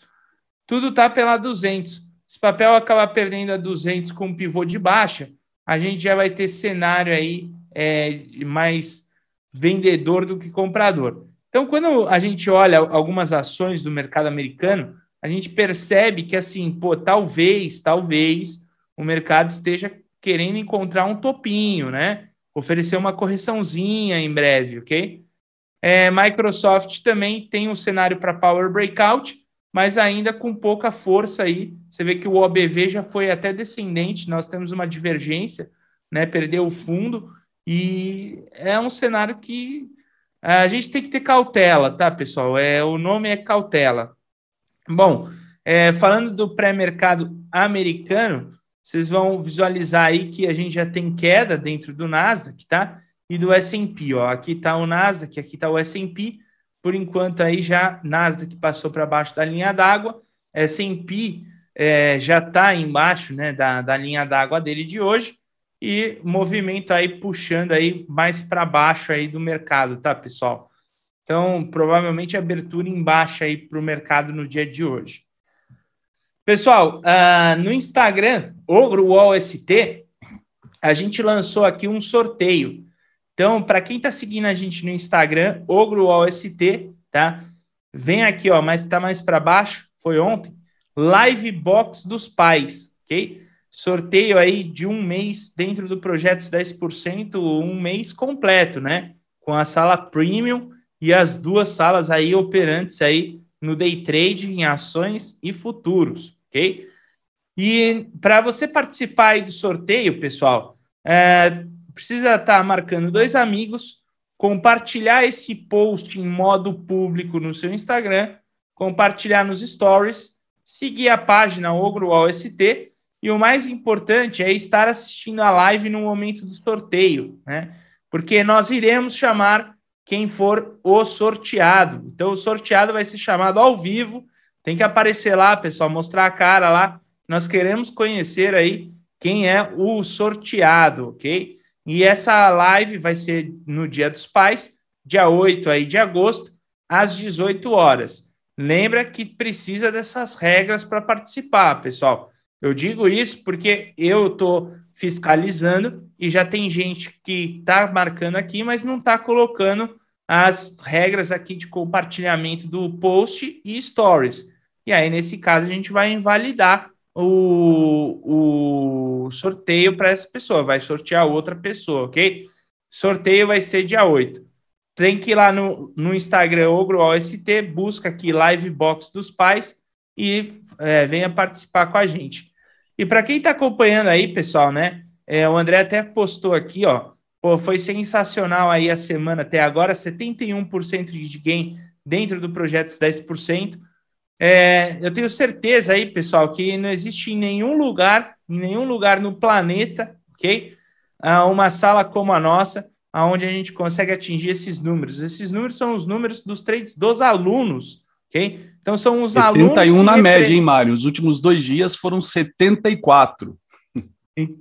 tudo está pela 200. Se o papel acabar perdendo a 200 com um pivô de baixa, a gente já vai ter cenário aí é, mais vendedor do que comprador. Então, quando a gente olha algumas ações do mercado americano, a gente percebe que, assim, pô, talvez, talvez o mercado esteja querendo encontrar um topinho, né? oferecer uma correçãozinha em breve, ok? É, Microsoft também tem um cenário para Power Breakout, mas ainda com pouca força aí. Você vê que o OBV já foi até descendente, nós temos uma divergência, né? Perdeu o fundo, e é um cenário que a gente tem que ter cautela, tá, pessoal? É, o nome é cautela. Bom, é, falando do pré-mercado americano, vocês vão visualizar aí que a gente já tem queda dentro do Nasdaq, tá? E do S&P, ó. Aqui está o Nasdaq, aqui está o S&P. Por enquanto aí já Nasdaq passou para baixo da linha d'água. S&P é, já está embaixo, né, da, da linha d'água dele de hoje. E movimento aí puxando aí mais para baixo aí do mercado, tá, pessoal? Então, provavelmente abertura em baixa aí para o mercado no dia de hoje. Pessoal, uh, no Instagram, OgroWallST, a gente lançou aqui um sorteio. Então, para quem está seguindo a gente no Instagram, OgroWallST, tá? Vem aqui, ó, mas está mais para baixo, foi ontem. Live Box dos Pais, ok? Sorteio aí de um mês dentro do projeto 10%, um mês completo, né? Com a sala premium e as duas salas aí operantes aí no day trade, em ações e futuros, ok? E para você participar aí do sorteio, pessoal, é, precisa estar marcando dois amigos, compartilhar esse post em modo público no seu Instagram, compartilhar nos stories, seguir a página OgroOST e o mais importante é estar assistindo a live no momento do sorteio, né? Porque nós iremos chamar quem for o sorteado. Então, o sorteado vai ser chamado ao vivo. Tem que aparecer lá, pessoal, mostrar a cara lá. Nós queremos conhecer aí quem é o sorteado, ok? E essa live vai ser no Dia dos Pais, dia 8 aí de agosto, às 18 horas. Lembra que precisa dessas regras para participar, pessoal. Eu digo isso porque eu estou fiscalizando e já tem gente que está marcando aqui, mas não está colocando as regras aqui de compartilhamento do post e stories. E aí, nesse caso, a gente vai invalidar o, o sorteio para essa pessoa, vai sortear outra pessoa, ok? Sorteio vai ser dia 8. Tem que ir lá no, no Instagram OgroOST, busca aqui Live Box dos Pais e é, venha participar com a gente. E para quem está acompanhando aí, pessoal, né? É, o André até postou aqui, ó. Pô, foi sensacional aí a semana até agora, 71% de gain dentro do projeto 10%. É, eu tenho certeza aí, pessoal, que não existe em nenhum lugar, em nenhum lugar no planeta, ok? Ah, uma sala como a nossa, aonde a gente consegue atingir esses números. Esses números são os números dos trades dos alunos, ok? Então são os 71 alunos. 71 na média, hein, Mário? Os últimos dois dias foram 74.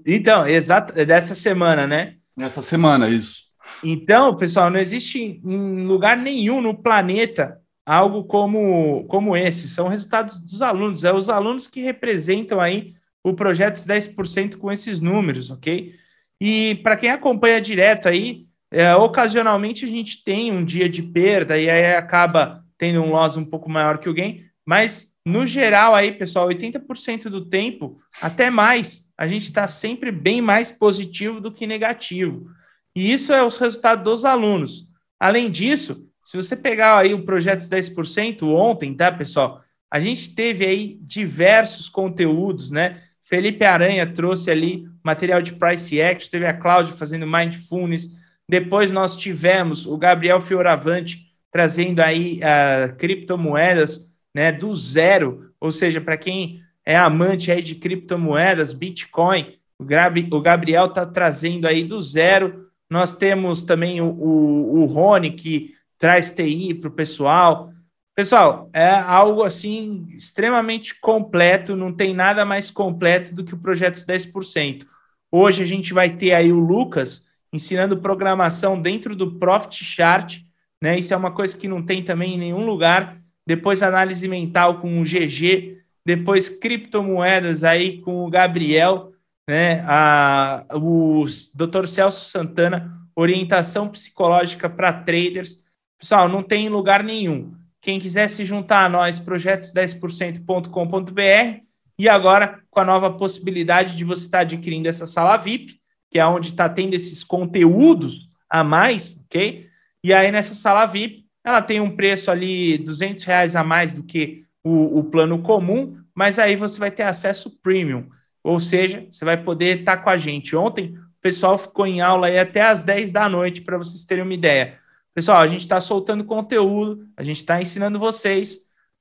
Então, exato, é dessa semana, né? Nessa semana, isso. Então, pessoal, não existe em lugar nenhum no planeta algo como, como esse. São resultados dos alunos, é os alunos que representam aí o projeto 10% com esses números, ok? E para quem acompanha direto aí, é, ocasionalmente a gente tem um dia de perda e aí acaba tendo um loss um pouco maior que o gain, mas no geral aí, pessoal, 80% do tempo, até mais, a gente está sempre bem mais positivo do que negativo. E isso é os resultados dos alunos. Além disso, se você pegar aí o projeto 10% ontem, tá, pessoal? A gente teve aí diversos conteúdos, né? Felipe Aranha trouxe ali material de price action, teve a Cláudia fazendo mindfulness. Depois nós tivemos o Gabriel Fioravante trazendo aí uh, criptomoedas né, do zero, ou seja, para quem é amante aí de criptomoedas, Bitcoin, o Gabriel está trazendo aí do zero. Nós temos também o, o, o Rony, que traz TI para o pessoal. Pessoal, é algo assim extremamente completo, não tem nada mais completo do que o projeto 10%. Hoje a gente vai ter aí o Lucas ensinando programação dentro do Profit Chart, né? Isso é uma coisa que não tem também em nenhum lugar. Depois análise mental com o GG, depois criptomoedas aí com o Gabriel, né? A, o Dr. Celso Santana, orientação psicológica para traders. Pessoal, não tem lugar nenhum. Quem quiser se juntar a nós, projetos10%.com.br e agora com a nova possibilidade de você estar tá adquirindo essa sala VIP, que é onde está tendo esses conteúdos a mais, ok? E aí nessa sala VIP, ela tem um preço ali 200 reais a mais do que o, o plano comum, mas aí você vai ter acesso premium, ou seja, você vai poder estar com a gente. Ontem o pessoal ficou em aula aí até às 10 da noite, para vocês terem uma ideia. Pessoal, a gente está soltando conteúdo, a gente está ensinando vocês.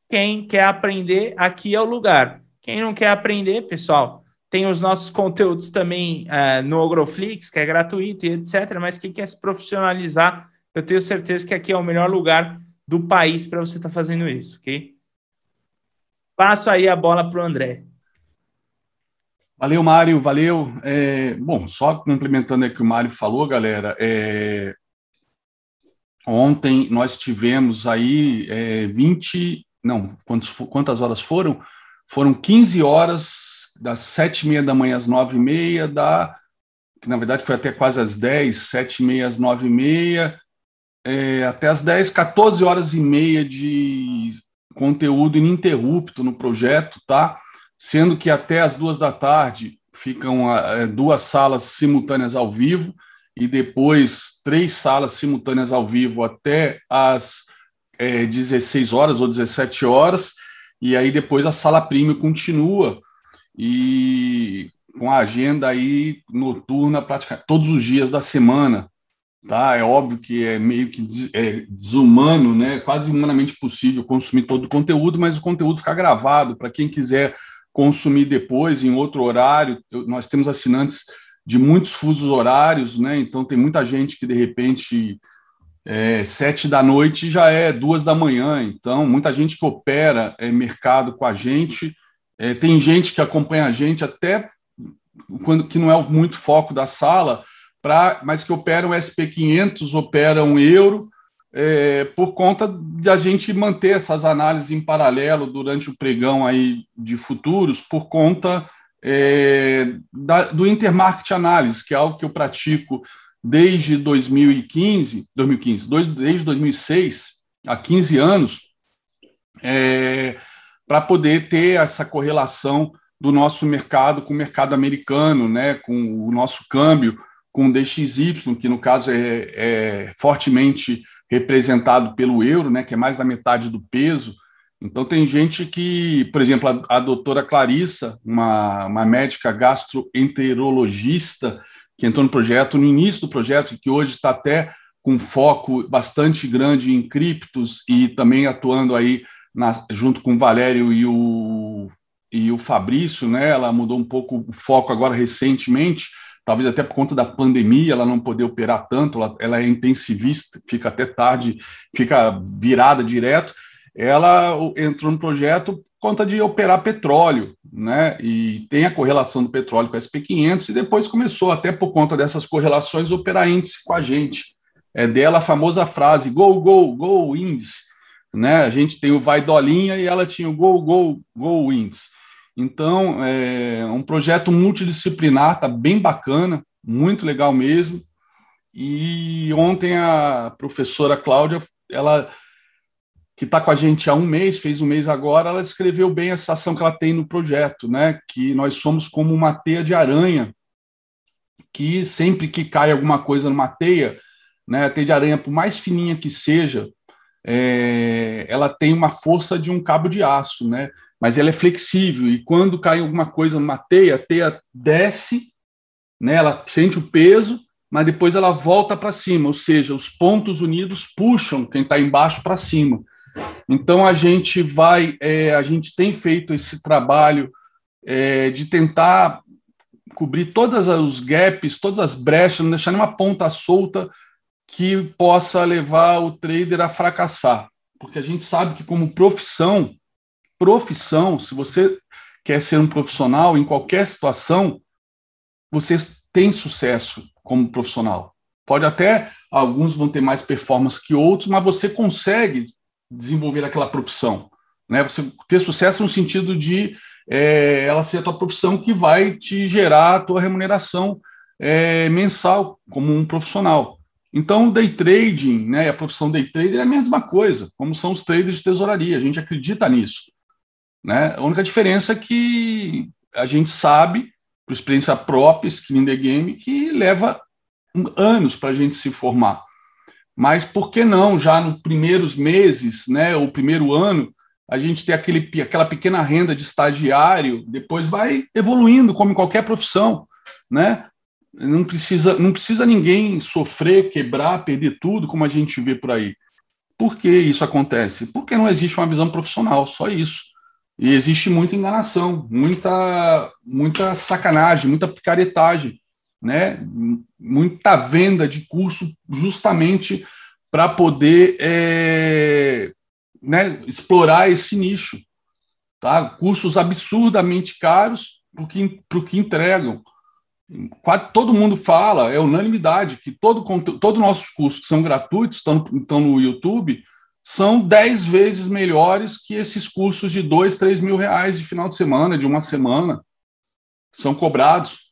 Quem quer aprender, aqui é o lugar. Quem não quer aprender, pessoal, tem os nossos conteúdos também uh, no Ogroflix, que é gratuito e etc. Mas quem quer se profissionalizar, eu tenho certeza que aqui é o melhor lugar do país para você estar tá fazendo isso, ok? Passo aí a bola para o André. Valeu, Mário, valeu. É, bom, só complementando o que o Mário falou, galera, é, ontem nós tivemos aí é, 20, não, quantos, quantas horas foram? foram 15 horas, das sete e meia da manhã às nove e meia, da, que na verdade foi até quase às 10, sete e meia às nove e meia, é, até às 10, 14 horas e meia de conteúdo ininterrupto no projeto, tá? Sendo que até às duas da tarde ficam é, duas salas simultâneas ao vivo e depois três salas simultâneas ao vivo até às é, 16 horas ou 17 horas, e aí depois a sala premium continua e com a agenda aí noturna praticamente todos os dias da semana, tá? É óbvio que é meio que é desumano, né? Quase humanamente possível consumir todo o conteúdo, mas o conteúdo fica gravado para quem quiser consumir depois em outro horário. Nós temos assinantes de muitos fusos horários, né? Então tem muita gente que de repente é, sete da noite já é duas da manhã. Então muita gente que opera é, mercado com a gente. É, tem gente que acompanha a gente até quando que não é muito foco da sala, pra, mas que operam SP500, operam euro, é, por conta de a gente manter essas análises em paralelo durante o pregão aí de futuros, por conta é, da, do intermarket análise, que é algo que eu pratico desde 2015, 2015 dois, desde 2006, há 15 anos, é, para poder ter essa correlação do nosso mercado com o mercado americano, né, com o nosso câmbio, com o DXY, que no caso é, é fortemente representado pelo euro, né, que é mais da metade do peso, então, tem gente que, por exemplo, a, a doutora Clarissa, uma, uma médica gastroenterologista, que entrou no projeto, no início do projeto, que hoje está até com foco bastante grande em criptos e também atuando aí na, junto com o Valério e o, e o Fabrício, né? Ela mudou um pouco o foco agora recentemente, talvez até por conta da pandemia, ela não poder operar tanto, ela, ela é intensivista, fica até tarde, fica virada direto, ela entrou no projeto por conta de operar petróleo, né? E tem a correlação do petróleo com a SP500 e depois começou até por conta dessas correlações operar índice com a gente. É dela a famosa frase go go go índice, né? A gente tem o vai dolinha e ela tinha o go go go índice. Então, é um projeto multidisciplinar, tá bem bacana, muito legal mesmo. E ontem a professora Cláudia, ela que está com a gente há um mês, fez um mês agora, ela descreveu bem a sensação que ela tem no projeto, né? Que nós somos como uma teia de aranha, que sempre que cai alguma coisa numa teia, né? A teia de aranha, por mais fininha que seja, é, ela tem uma força de um cabo de aço, né? Mas ela é flexível e quando cai alguma coisa numa teia, a teia desce, né? Ela sente o peso, mas depois ela volta para cima, ou seja, os pontos unidos puxam quem está embaixo para cima. Então a gente vai, é, a gente tem feito esse trabalho é, de tentar cobrir todos os gaps, todas as brechas, não deixar nenhuma ponta solta que possa levar o trader a fracassar. Porque a gente sabe que como profissão, profissão, se você quer ser um profissional em qualquer situação, você tem sucesso como profissional. Pode até alguns vão ter mais performance que outros, mas você consegue desenvolver aquela profissão. Né? Você ter sucesso no sentido de é, ela ser a tua profissão que vai te gerar a tua remuneração é, mensal como um profissional. Então, day trading, né, a profissão day trader é a mesma coisa, como são os traders de tesouraria, a gente acredita nisso. Né? A única diferença é que a gente sabe, por experiência própria, skin the game, que leva anos para a gente se formar. Mas por que não, já nos primeiros meses, né, o primeiro ano, a gente ter aquele, aquela pequena renda de estagiário, depois vai evoluindo, como em qualquer profissão, né? Não precisa, não precisa ninguém sofrer, quebrar, perder tudo, como a gente vê por aí. Por que isso acontece? Porque não existe uma visão profissional, só isso. E existe muita enganação, muita, muita sacanagem, muita picaretagem né, muita venda de curso justamente para poder é, né, explorar esse nicho. Tá? Cursos absurdamente caros para o que, que entregam. Quase todo mundo fala, é unanimidade, que todo, todo nossos cursos que são gratuitos, estão, estão no YouTube, são 10 vezes melhores que esses cursos de 2, 3 mil reais de final de semana, de uma semana, são cobrados.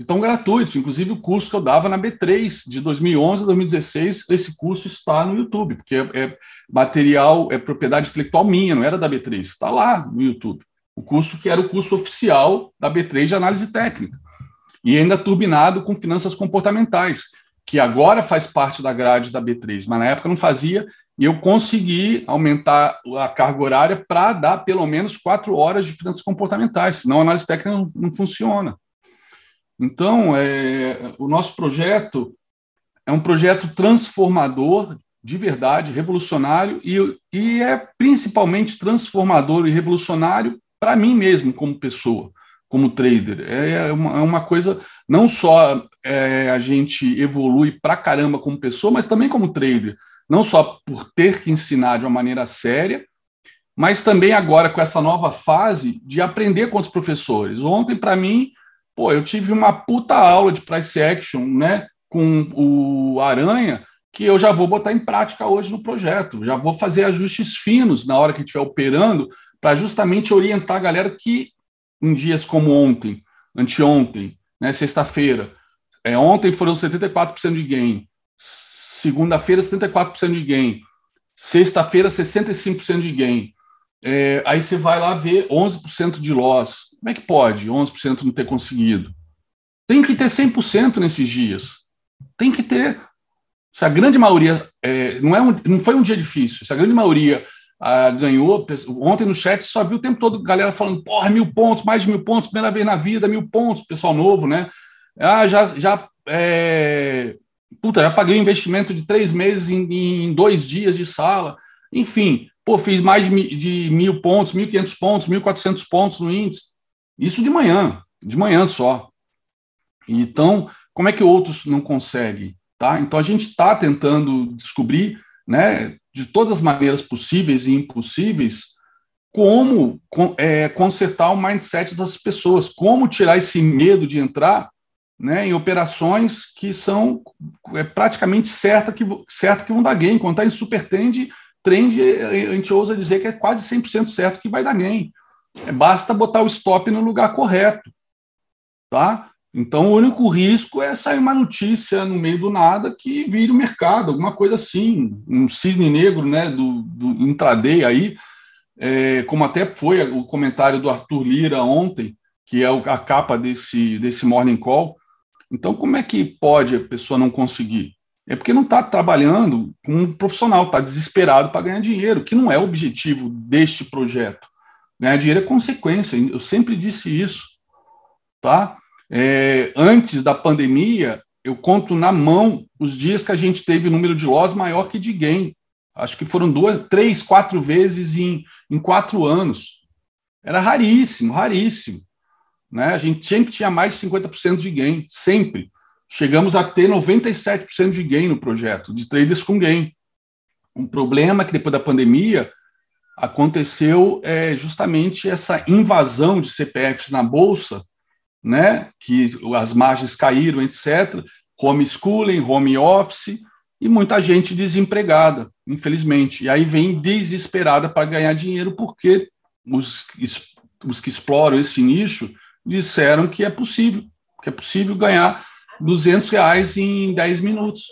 Então, gratuitos. Inclusive, o curso que eu dava na B3, de 2011 a 2016, esse curso está no YouTube, porque é, é material, é propriedade intelectual minha, não era da B3, está lá no YouTube. O curso que era o curso oficial da B3 de análise técnica. E ainda turbinado com finanças comportamentais, que agora faz parte da grade da B3, mas na época não fazia, e eu consegui aumentar a carga horária para dar pelo menos quatro horas de finanças comportamentais, senão a análise técnica não, não funciona. Então, é, o nosso projeto é um projeto transformador, de verdade, revolucionário, e, e é principalmente transformador e revolucionário para mim mesmo, como pessoa, como trader. É, é uma, é uma coisa, não só é, a gente evolui para caramba como pessoa, mas também como trader não só por ter que ensinar de uma maneira séria, mas também agora com essa nova fase de aprender com os professores. Ontem, para mim, pô, eu tive uma puta aula de price action, né, com o Aranha, que eu já vou botar em prática hoje no projeto. Já vou fazer ajustes finos na hora que estiver operando, para justamente orientar a galera que em dias como ontem, anteontem, né, sexta-feira, é, ontem foram 74% de gain, segunda-feira 64% de gain, sexta-feira 65% de gain. É, aí você vai lá ver 11% de loss. Como é que pode 11% não ter conseguido? Tem que ter 100% nesses dias. Tem que ter. Se a grande maioria. É, não, é um, não foi um dia difícil. Se a grande maioria ah, ganhou. Ontem no chat só viu o tempo todo galera falando: porra, mil pontos, mais de mil pontos, primeira vez na vida, mil pontos, pessoal novo, né? Ah, já, já é, puta, já paguei um investimento de três meses em, em dois dias de sala. Enfim, pô, fiz mais de, de mil pontos, mil quinhentos pontos, mil quatrocentos pontos no índice. Isso de manhã, de manhã só. Então, como é que outros não conseguem? Tá? Então, a gente está tentando descobrir, né, de todas as maneiras possíveis e impossíveis, como é, consertar o mindset das pessoas, como tirar esse medo de entrar né, em operações que são é, praticamente certa que, certo que vão dar gain. Quando está em super trend, trend, a gente ousa dizer que é quase 100% certo que vai dar gain. É, basta botar o stop no lugar correto. Tá? Então, o único risco é sair uma notícia no meio do nada que vire o mercado, alguma coisa assim, um cisne negro né, do, do intraday aí, é, como até foi o comentário do Arthur Lira ontem, que é a capa desse, desse Morning Call, então, como é que pode a pessoa não conseguir? É porque não está trabalhando com um profissional, está desesperado para ganhar dinheiro, que não é o objetivo deste projeto. Ganhar dinheiro é consequência, eu sempre disse isso. Tá? É, antes da pandemia, eu conto na mão os dias que a gente teve número de loss maior que de gain. Acho que foram duas, três, quatro vezes em, em quatro anos. Era raríssimo, raríssimo. Né? A gente sempre tinha mais de 50% de gain, sempre. Chegamos a ter 97% de gain no projeto, de traders com gain. Um problema é que depois da pandemia aconteceu é, justamente essa invasão de CPFs na bolsa, né? que as margens caíram, etc. Homeschooling, home office e muita gente desempregada, infelizmente. E aí vem desesperada para ganhar dinheiro porque os, os que exploram esse nicho disseram que é possível, que é possível ganhar 200 reais em 10 minutos.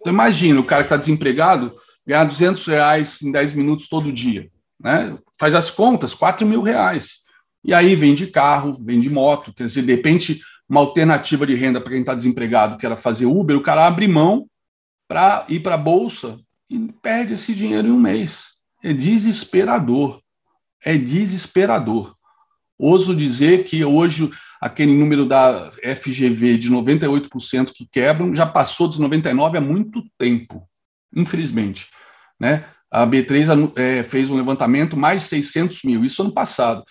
Então, imagina o cara que está desempregado ganhar 200 reais em 10 minutos todo dia. Né? Faz as contas, 4 mil reais. E aí vende carro, vende moto, quer dizer, de repente, uma alternativa de renda para quem está desempregado, que era fazer Uber, o cara abre mão para ir para a Bolsa e perde esse dinheiro em um mês. É desesperador. É desesperador. Ouso dizer que hoje aquele número da FGV de 98% que quebram já passou dos 99% há muito tempo, infelizmente. Né? A B3 é, fez um levantamento mais 600 mil, isso ano passado.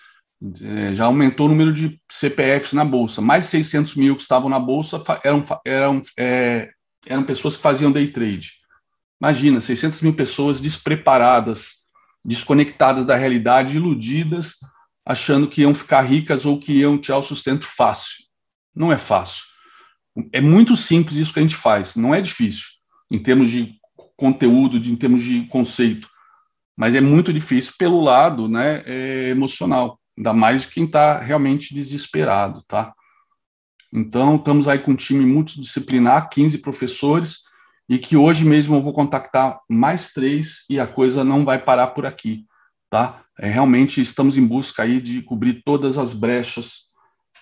É, já aumentou o número de CPFs na Bolsa. Mais 600 mil que estavam na Bolsa eram, eram, é, eram pessoas que faziam day trade. Imagina, 600 mil pessoas despreparadas, desconectadas da realidade, iludidas achando que iam ficar ricas ou que iam tirar o sustento fácil. Não é fácil. É muito simples isso que a gente faz, não é difícil, em termos de conteúdo, de, em termos de conceito. mas é muito difícil pelo lado né, é, emocional, ainda mais quem está realmente desesperado, tá? Então, estamos aí com um time multidisciplinar, 15 professores, e que hoje mesmo eu vou contactar mais três e a coisa não vai parar por aqui, tá? É, realmente estamos em busca aí de cobrir todas as brechas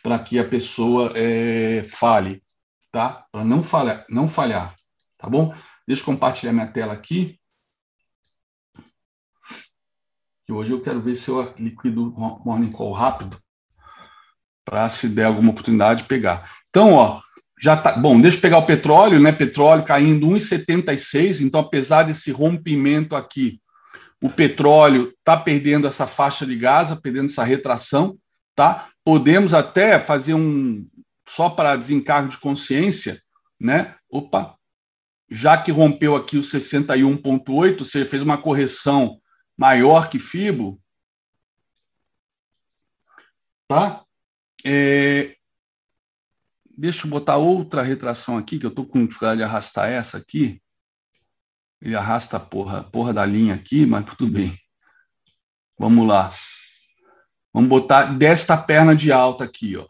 para que a pessoa é, fale, tá? Para não falhar, não falhar, tá bom? Deixa eu compartilhar minha tela aqui. Que hoje eu quero ver se eu liquido Morning Call rápido para se der alguma oportunidade pegar. Então, ó, já tá bom. Deixa eu pegar o petróleo, né? Petróleo caindo 1,76. Então, apesar desse rompimento aqui, o petróleo está perdendo essa faixa de Gaza, perdendo essa retração, tá? Podemos até fazer um só para desencargo de consciência, né? Opa, já que rompeu aqui o 61.8, você fez uma correção maior que FIBO, tá? É, deixa eu botar outra retração aqui, que eu estou com dificuldade de arrastar essa aqui. Ele arrasta a porra, porra da linha aqui, mas tudo bem. Vamos lá. Vamos botar desta perna de alta aqui, ó.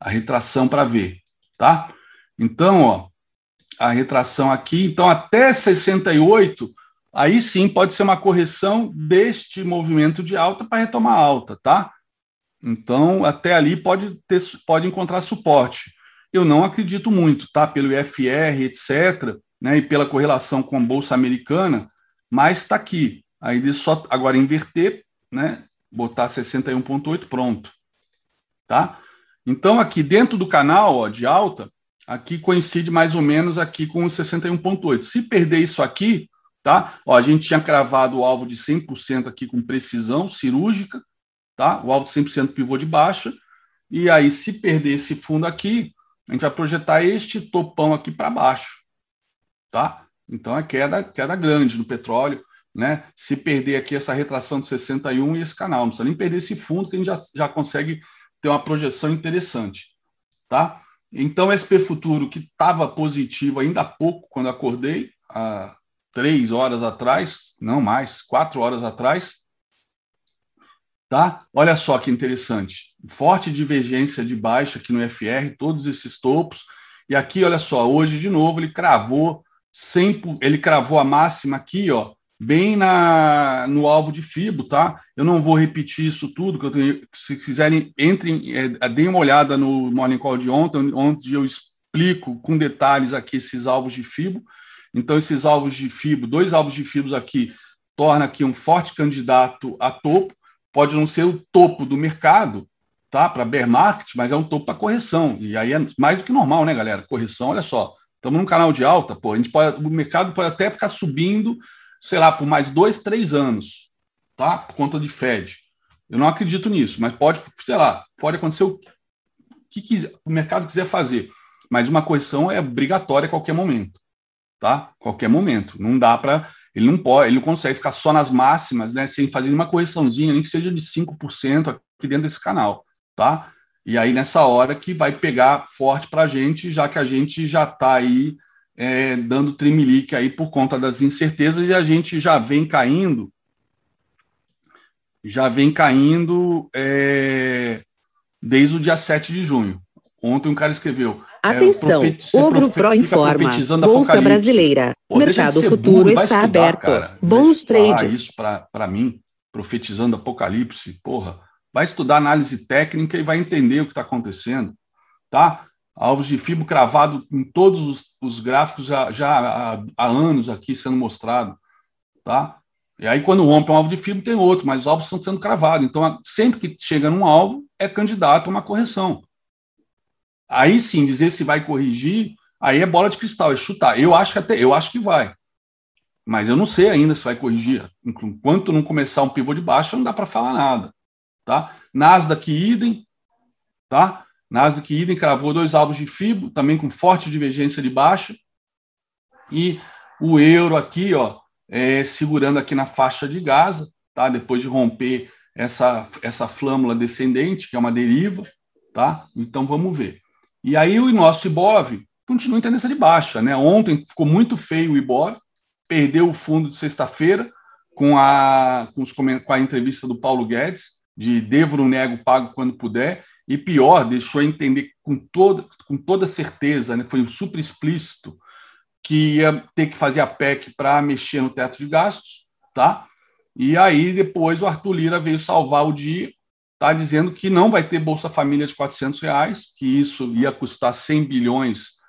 A retração para ver, tá? Então, ó, a retração aqui, então até 68, aí sim pode ser uma correção deste movimento de alta para retomar alta, tá? Então, até ali pode ter pode encontrar suporte. Eu não acredito muito, tá? Pelo IFR, etc né, e pela correlação com a bolsa americana, mas está aqui. Aí ele só agora inverter, né, botar 61.8 pronto, tá? Então aqui dentro do canal, ó, de alta, aqui coincide mais ou menos aqui com o 61.8. Se perder isso aqui, tá? Ó, a gente tinha cravado o alvo de 100% aqui com precisão cirúrgica, tá? O alvo de 100% pivô de baixa. E aí se perder esse fundo aqui, a gente vai projetar este topão aqui para baixo tá? Então é queda, queda grande no petróleo, né? Se perder aqui essa retração de 61 e esse canal, não precisa nem perder esse fundo que a gente já, já consegue ter uma projeção interessante, tá? Então SP futuro que estava positivo ainda há pouco quando acordei, há três horas atrás, não mais, quatro horas atrás, tá? Olha só que interessante, forte divergência de baixa aqui no FR, todos esses topos, e aqui, olha só, hoje de novo ele cravou sempre, ele cravou a máxima aqui, ó, bem na, no alvo de FIBO, tá? Eu não vou repetir isso tudo, que eu tenho, se quiserem, entrem, é, deem uma olhada no Morning Call de ontem, onde eu explico com detalhes aqui esses alvos de FIBO. Então, esses alvos de FIBO, dois alvos de FIBOs aqui, torna aqui um forte candidato a topo, pode não ser o topo do mercado, tá? Para bear market, mas é um topo para correção. E aí é mais do que normal, né, galera? Correção, olha só, Estamos num canal de alta, pô, a gente pode, o mercado pode até ficar subindo, sei lá, por mais dois, três anos, tá? Por conta de Fed. Eu não acredito nisso, mas pode, sei lá, pode acontecer o que quiser, o mercado quiser fazer. Mas uma correção é obrigatória a qualquer momento, tá? Qualquer momento. Não dá para. Ele não pode, ele não consegue ficar só nas máximas, né? Sem fazer nenhuma correçãozinha, nem que seja de 5% aqui dentro desse canal, tá? E aí, nessa hora que vai pegar forte para a gente, já que a gente já está aí é, dando trimelique aí por conta das incertezas e a gente já vem caindo, já vem caindo é, desde o dia 7 de junho. Ontem um cara escreveu. Atenção, é, Ogro Pro informa. Bolsa Brasileira. Pô, Mercado futuro está estudar, aberto. Cara. Bons trades. isso para mim, profetizando apocalipse, porra vai estudar análise técnica e vai entender o que está acontecendo, tá? Alvos de fibro cravado em todos os, os gráficos já, já há, há, anos aqui sendo mostrado, tá? E aí, quando rompe um alvo de fibra, tem outro, mas os alvos estão sendo cravados. Então, sempre que chega num alvo, é candidato a uma correção. Aí sim, dizer se vai corrigir, aí é bola de cristal, é chutar. Eu acho que até, eu acho que vai. Mas eu não sei ainda se vai corrigir. Enquanto não começar um pivô de baixo, não dá para falar nada tá? Nasdaq idem, tá? Nasdaq idem cravou dois alvos de FIBO, também com forte divergência de baixa. E o euro aqui, ó, é, segurando aqui na faixa de Gaza, tá? Depois de romper essa, essa flâmula descendente, que é uma deriva, tá? Então vamos ver. E aí o nosso IBOV continua em tendência de baixa, né? Ontem ficou muito feio o IBOV, perdeu o fundo de sexta-feira, com a, com, os, com a entrevista do Paulo Guedes, de devo ou nego, pago quando puder, e pior, deixou entender com toda, com toda certeza, né, foi super explícito, que ia ter que fazer a PEC para mexer no teto de gastos, tá? E aí depois o Arthur Lira veio salvar o dia, tá dizendo que não vai ter Bolsa Família de 400 reais, que isso ia custar 100 bilhões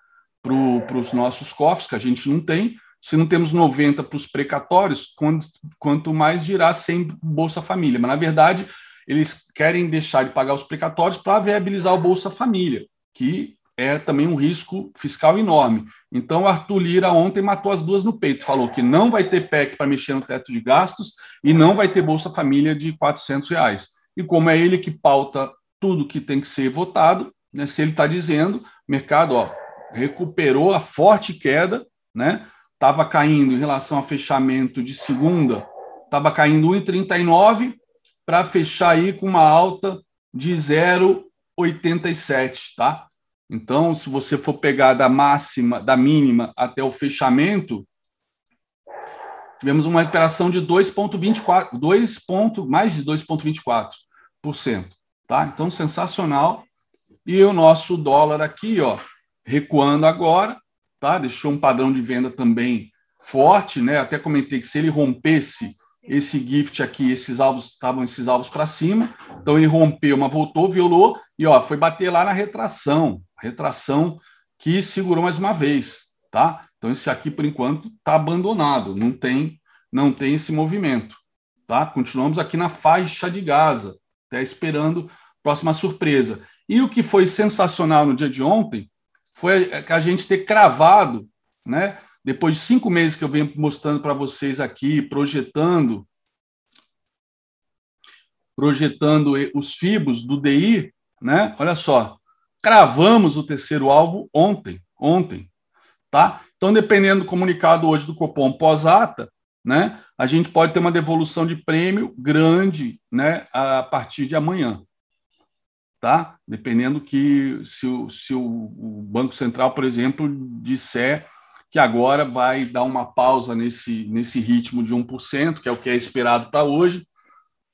para os nossos cofres, que a gente não tem, se não temos 90 para os precatórios, quanto, quanto mais dirá sem Bolsa Família. Mas, na verdade, eles querem deixar de pagar os precatórios para viabilizar o Bolsa Família, que é também um risco fiscal enorme. Então, Arthur Lira ontem matou as duas no peito, falou que não vai ter PEC para mexer no teto de gastos e não vai ter Bolsa Família de 400 reais. E como é ele que pauta tudo que tem que ser votado, né, se ele está dizendo, mercado ó, recuperou a forte queda, né? estava caindo em relação ao fechamento de segunda, estava caindo 1,39 para fechar aí com uma alta de 0,87, tá? Então, se você for pegar da máxima, da mínima até o fechamento, tivemos uma recuperação de 2,24, 2 ponto, mais de 2,24%, tá? Então, sensacional. E o nosso dólar aqui, ó, recuando agora, tá? Deixou um padrão de venda também forte, né? Até comentei que se ele rompesse esse gift aqui, esses alvos estavam esses alvos para cima, então ele rompeu, mas voltou, violou e ó, foi bater lá na retração, retração que segurou mais uma vez, tá? Então esse aqui por enquanto está abandonado, não tem não tem esse movimento, tá? Continuamos aqui na faixa de Gaza, até esperando próxima surpresa. E o que foi sensacional no dia de ontem foi a gente ter cravado, né? Depois de cinco meses que eu venho mostrando para vocês aqui, projetando, projetando os FIBOS do DI, né? Olha só, cravamos o terceiro alvo ontem, ontem, tá? Então, dependendo do comunicado hoje do Copom pós-ata, né? A gente pode ter uma devolução de prêmio grande, né? A partir de amanhã, tá? Dependendo que se o, se o Banco Central, por exemplo, disser que agora vai dar uma pausa nesse, nesse ritmo de 1%, que é o que é esperado para hoje,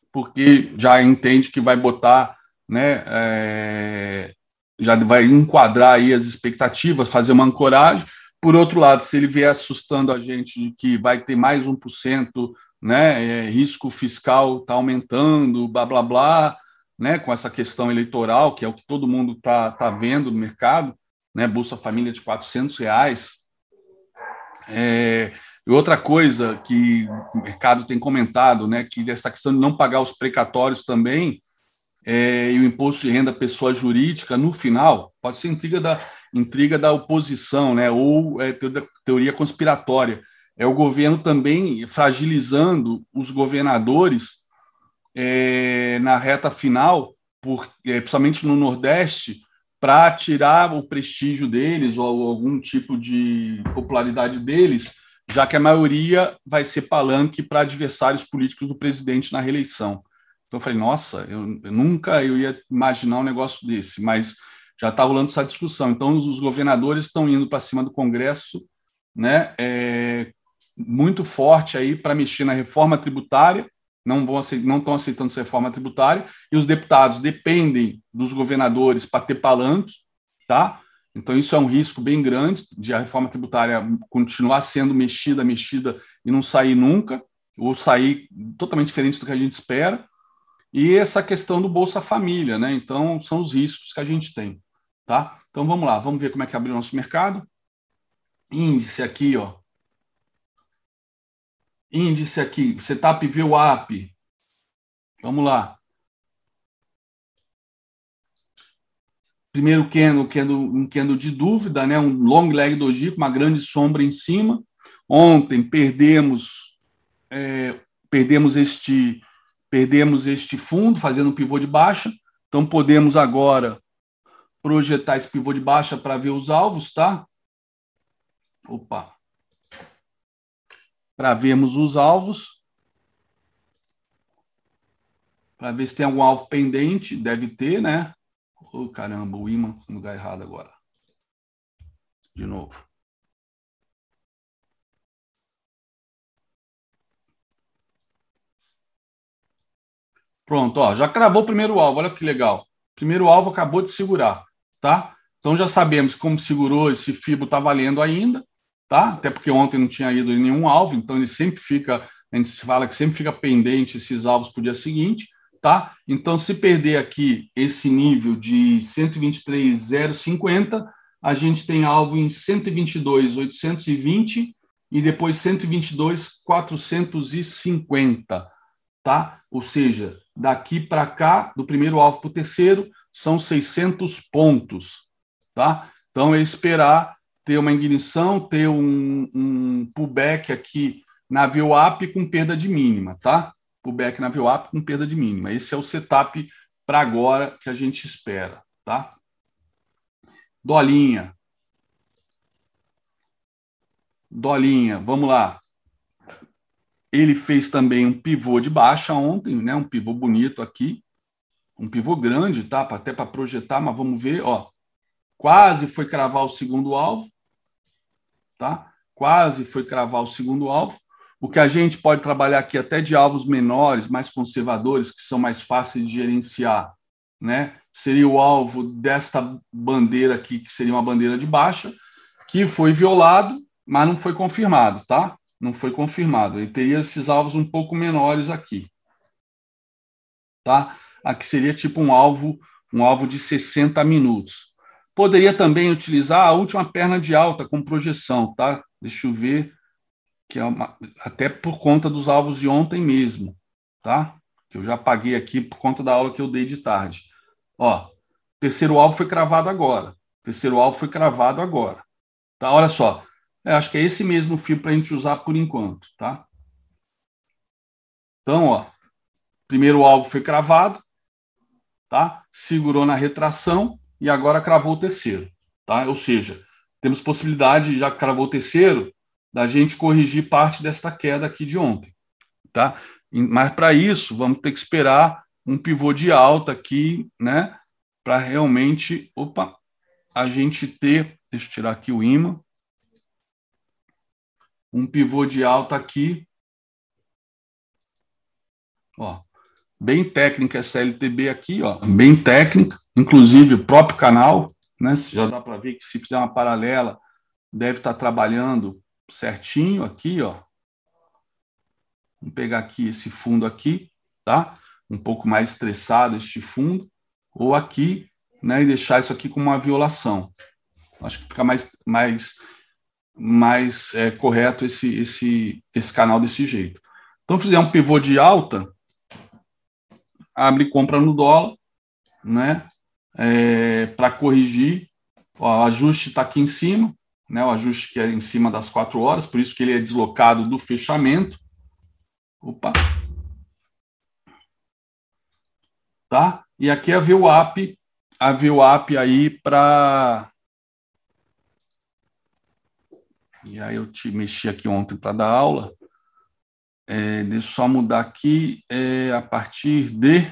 porque já entende que vai botar, né, é, já vai enquadrar aí as expectativas, fazer uma ancoragem. Por outro lado, se ele vier assustando a gente de que vai ter mais 1%, né, é, risco fiscal está aumentando, blá, blá, blá, né, com essa questão eleitoral, que é o que todo mundo está tá vendo no mercado, né, Bolsa Família de 400 reais. É, e outra coisa que o mercado tem comentado, né, que essa questão de não pagar os precatórios também, é, e o imposto de renda pessoa jurídica, no final, pode ser intriga da, intriga da oposição, né, ou é, teoria conspiratória. É o governo também fragilizando os governadores é, na reta final, por, é, principalmente no Nordeste, para tirar o prestígio deles ou algum tipo de popularidade deles, já que a maioria vai ser palanque para adversários políticos do presidente na reeleição. Então eu falei, nossa, eu, eu nunca eu ia imaginar um negócio desse, mas já está rolando essa discussão. Então os, os governadores estão indo para cima do Congresso, né, é, muito forte aí para mexer na reforma tributária não vão não estão aceitando essa reforma tributária e os deputados dependem dos governadores para ter palanque, tá? Então isso é um risco bem grande de a reforma tributária continuar sendo mexida, mexida e não sair nunca, ou sair totalmente diferente do que a gente espera. E essa questão do Bolsa Família, né? Então são os riscos que a gente tem, tá? Então vamos lá, vamos ver como é que abriu o nosso mercado. Índice aqui, ó, índice aqui, setup VWAP. Vamos lá. Primeiro candle, candle, um candle de dúvida, né? um long leg doji com uma grande sombra em cima. Ontem perdemos é, perdemos este perdemos este fundo fazendo um pivô de baixa. Então podemos agora projetar esse pivô de baixa para ver os alvos, tá? Opa para vermos os alvos, para ver se tem algum alvo pendente, deve ter, né? Oh, caramba, o imã no lugar errado agora. De novo. Pronto, ó, já cravou o primeiro alvo, olha que legal. Primeiro alvo acabou de segurar, tá? Então já sabemos como segurou, esse fibo está valendo ainda, tá? Até porque ontem não tinha ido em nenhum alvo, então ele sempre fica, a gente fala que sempre fica pendente esses alvos para o dia seguinte, tá? Então se perder aqui esse nível de 123,050, a gente tem alvo em 122,820 e depois 122,450, tá? Ou seja, daqui para cá, do primeiro alvo para o terceiro, são 600 pontos, tá? Então é esperar ter uma ignição, ter um, um pullback aqui na VWAP com perda de mínima, tá? Pullback na VWAP com perda de mínima. Esse é o setup para agora que a gente espera, tá? Dolinha. Dolinha, vamos lá ele fez também um pivô de baixa ontem, né? Um pivô bonito aqui, um pivô grande, tá? Até para projetar, mas vamos ver, ó. Quase foi cravar o segundo alvo, tá? Quase foi cravar o segundo alvo. O que a gente pode trabalhar aqui até de alvos menores, mais conservadores, que são mais fáceis de gerenciar, né? Seria o alvo desta bandeira aqui, que seria uma bandeira de baixa, que foi violado, mas não foi confirmado, tá? não foi confirmado. Ele teria esses alvos um pouco menores aqui. Tá? Aqui seria tipo um alvo, um alvo de 60 minutos. Poderia também utilizar a última perna de alta com projeção, tá? Deixa eu ver que é uma, até por conta dos alvos de ontem mesmo, tá? Que eu já paguei aqui por conta da aula que eu dei de tarde. Ó, terceiro alvo foi cravado agora. Terceiro alvo foi cravado agora. Tá? Olha só, é, acho que é esse mesmo fio para a gente usar por enquanto, tá? Então, ó, primeiro alvo foi cravado, tá? Segurou na retração e agora cravou o terceiro, tá? Ou seja, temos possibilidade, já cravou o terceiro, da gente corrigir parte desta queda aqui de ontem, tá? Mas para isso, vamos ter que esperar um pivô de alta aqui, né? Para realmente, opa, a gente ter, deixa eu tirar aqui o imã, um pivô de alta aqui. Ó, bem técnica essa LTB aqui, ó, bem técnica, inclusive o próprio canal, né? Já dá para ver que se fizer uma paralela, deve estar tá trabalhando certinho aqui, ó. Vamos pegar aqui esse fundo aqui, tá? Um pouco mais estressado este fundo, ou aqui, né? E deixar isso aqui com uma violação. Acho que fica mais, mais mais é, correto esse, esse, esse canal desse jeito. Então, fizer um pivô de alta, abre compra no dólar, né? É, para corrigir, o ajuste está aqui em cima, né? O ajuste que é em cima das quatro horas, por isso que ele é deslocado do fechamento. Opa! Tá? E aqui a VWAP, a VWAP aí para E aí eu te mexi aqui ontem para dar aula. É, deixa eu só mudar aqui é, a partir de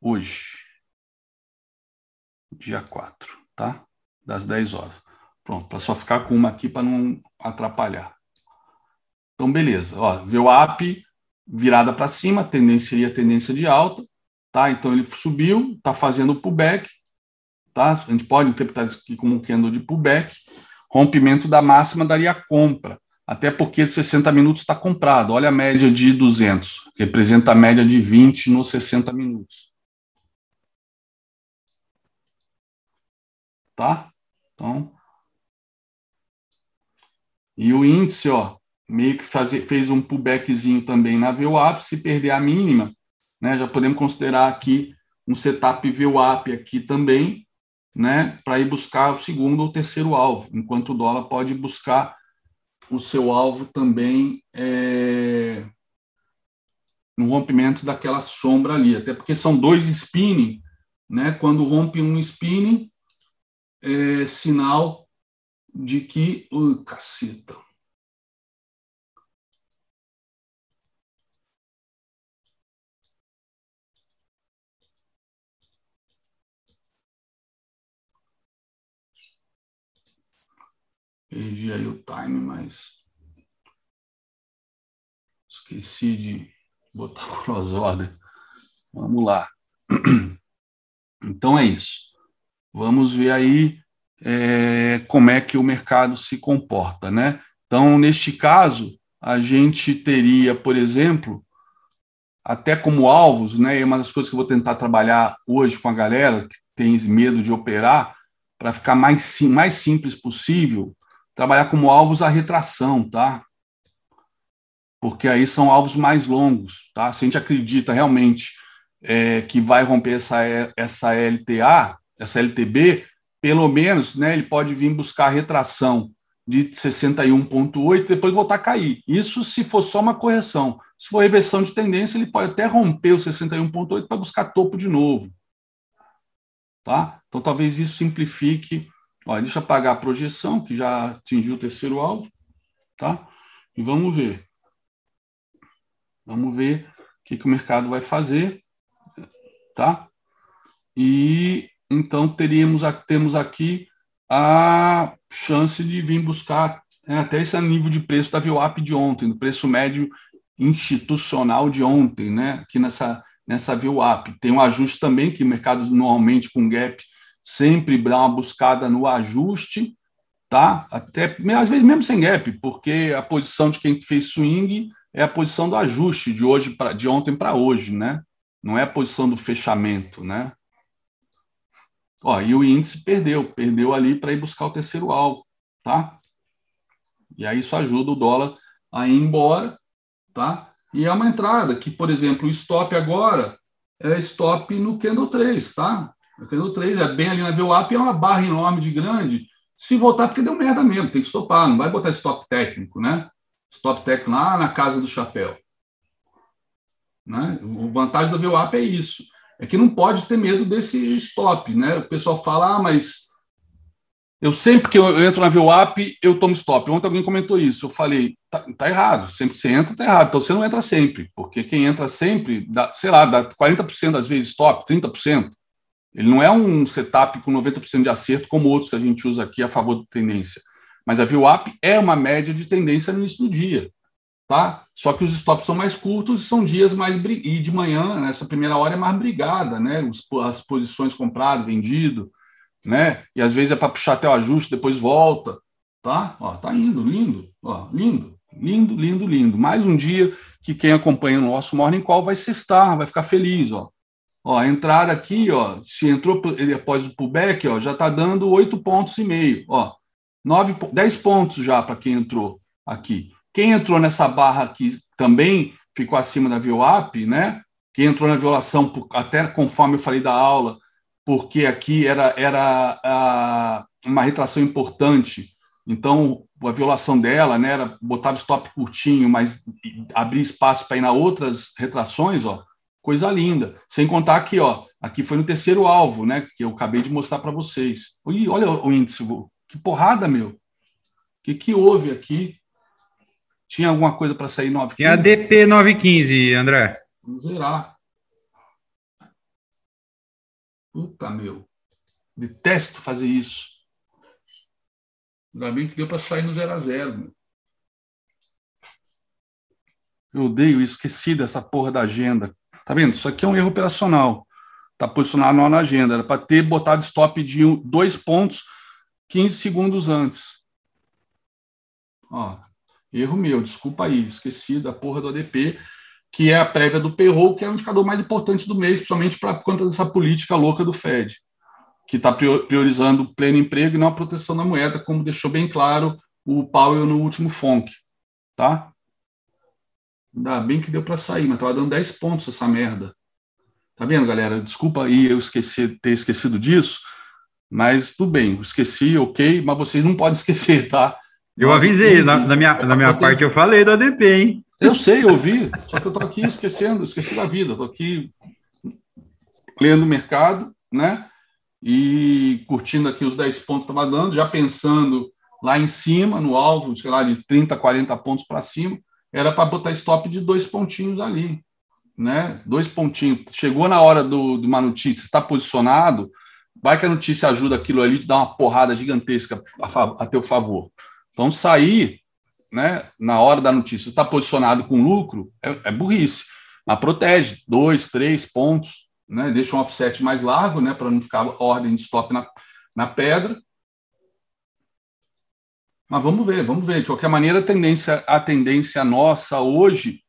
hoje, dia 4, tá? Das 10 horas. Pronto, para só ficar com uma aqui para não atrapalhar. Então, beleza. Ó, VWAP virada para cima, tendência seria tendência de alta, tá? Então ele subiu, está fazendo pullback, tá? A gente pode interpretar isso aqui como um candle de pullback rompimento da máxima daria compra, até porque de 60 minutos está comprado. Olha a média de 200, representa a média de 20 nos 60 minutos. Tá? Então. E o índice, ó, meio que faz, fez um pullbackzinho também na VWAP, se perder a mínima, né, já podemos considerar aqui um setup VWAP aqui também, né, para ir buscar o segundo ou terceiro alvo, enquanto o dólar pode buscar o seu alvo também é, no rompimento daquela sombra ali, até porque são dois spinning, né? Quando rompe um spinning, é sinal de que, ui, caceta. Perdi aí o time, mas esqueci de botar o cross order. Vamos lá. Então é isso. Vamos ver aí é, como é que o mercado se comporta, né? Então, neste caso, a gente teria, por exemplo, até como alvos, né? E uma das coisas que eu vou tentar trabalhar hoje com a galera que tem medo de operar, para ficar mais, mais simples possível, trabalhar como alvos a retração, tá? Porque aí são alvos mais longos, tá? Se a gente acredita realmente é, que vai romper essa, essa LTA, essa LTB, pelo menos, né, ele pode vir buscar retração de 61,8 depois voltar a cair. Isso se for só uma correção. Se for reversão de tendência, ele pode até romper o 61,8 para buscar topo de novo. Tá? Então, talvez isso simplifique. Olha, deixa eu apagar a projeção, que já atingiu o terceiro alvo. Tá? E vamos ver. Vamos ver o que, que o mercado vai fazer. Tá? E então teríamos temos aqui a chance de vir buscar né, até esse nível de preço da VWAP de ontem, do preço médio institucional de ontem, né? Aqui nessa nessa VWAP. Tem um ajuste também que mercados normalmente com gap sempre dá uma buscada no ajuste, tá? Até às vezes mesmo sem gap, porque a posição de quem fez swing é a posição do ajuste de hoje para de ontem para hoje, né? Não é a posição do fechamento, né? Ó, e o índice perdeu, perdeu ali para ir buscar o terceiro alvo, tá? E aí isso ajuda o dólar a ir embora, tá? E é uma entrada que, por exemplo, o stop agora é stop no candle 3, tá? O candle 3 é bem ali na VWAP, é uma barra enorme de grande. Se voltar, porque deu merda mesmo, tem que stopar, não vai botar stop técnico, né? Stop técnico lá na casa do chapéu. Né? O vantagem da VWAP é isso é que não pode ter medo desse stop, né? O pessoal fala, ah, mas eu sempre que eu entro na VWAP, eu tomo stop. Ontem alguém comentou isso. Eu falei, tá, tá, errado. Sempre que você entra, tá errado. Então você não entra sempre, porque quem entra sempre, dá, sei lá, dá 40% das vezes stop, 30%. Ele não é um setup com 90% de acerto como outros que a gente usa aqui a favor da tendência. Mas a VWAP é uma média de tendência no início do dia tá? Só que os stops são mais curtos são dias mais e de manhã nessa primeira hora é mais brigada, né? As posições comprado, vendido, né? E às vezes é para puxar até o ajuste, depois volta, tá? Ó, tá indo, lindo, ó, lindo, lindo, lindo, lindo. Mais um dia que quem acompanha o nosso Morning Call vai cestar, vai ficar feliz, ó. Ó, a entrada aqui, ó, se entrou após o pullback, ó, já tá dando oito pontos e meio, ó. nove, dez pontos já para quem entrou aqui. Quem entrou nessa barra aqui também ficou acima da VWAP, né? Quem entrou na violação, até conforme eu falei da aula, porque aqui era, era a, uma retração importante. Então, a violação dela né, era botar o stop curtinho, mas abrir espaço para ir na outras retrações, ó, coisa linda. Sem contar aqui, ó, aqui foi no terceiro alvo, né, que eu acabei de mostrar para vocês. Ui, olha o índice, que porrada, meu. O que, que houve aqui? Tinha alguma coisa para sair 915? Tinha a DP 915, André. Vamos zerar. Puta, meu. Detesto fazer isso. Ainda bem que deu para sair no 0 a 0 meu. Eu odeio esqueci dessa porra da agenda. Tá vendo? Isso aqui é um erro operacional. Tá posicionado na agenda. Era para ter botado stop de dois pontos 15 segundos antes. Ó, Erro meu, desculpa aí, esqueci da porra do ADP, que é a prévia do payroll, que é o indicador mais importante do mês, principalmente para conta dessa política louca do Fed, que está priorizando o pleno emprego e não a proteção da moeda, como deixou bem claro o Powell no último FONC, tá? Ainda bem que deu para sair, mas estava dando 10 pontos essa merda. Tá vendo, galera? Desculpa aí eu esqueci, ter esquecido disso, mas tudo bem, esqueci, ok, mas vocês não podem esquecer, tá? Eu avisei, na, na minha, na minha parte eu falei do ADP, hein? Eu sei, eu vi, só que eu estou aqui esquecendo, esqueci da vida, estou aqui lendo o mercado, né? E curtindo aqui os 10 pontos que estava dando, já pensando lá em cima, no alvo, sei lá, de 30, 40 pontos para cima, era para botar stop de dois pontinhos ali, né? Dois pontinhos. Chegou na hora do, de uma notícia, está posicionado, vai que a notícia ajuda aquilo ali, te dá uma porrada gigantesca a, a teu favor. Então, sair né, na hora da notícia, está posicionado com lucro, é, é, burrice. Mas protege, dois, três pontos, né? Deixa um offset mais largo, né? Para não ficar ordem de stop na, na pedra. Mas vamos ver, vamos ver. De qualquer maneira, a tendência, a tendência nossa hoje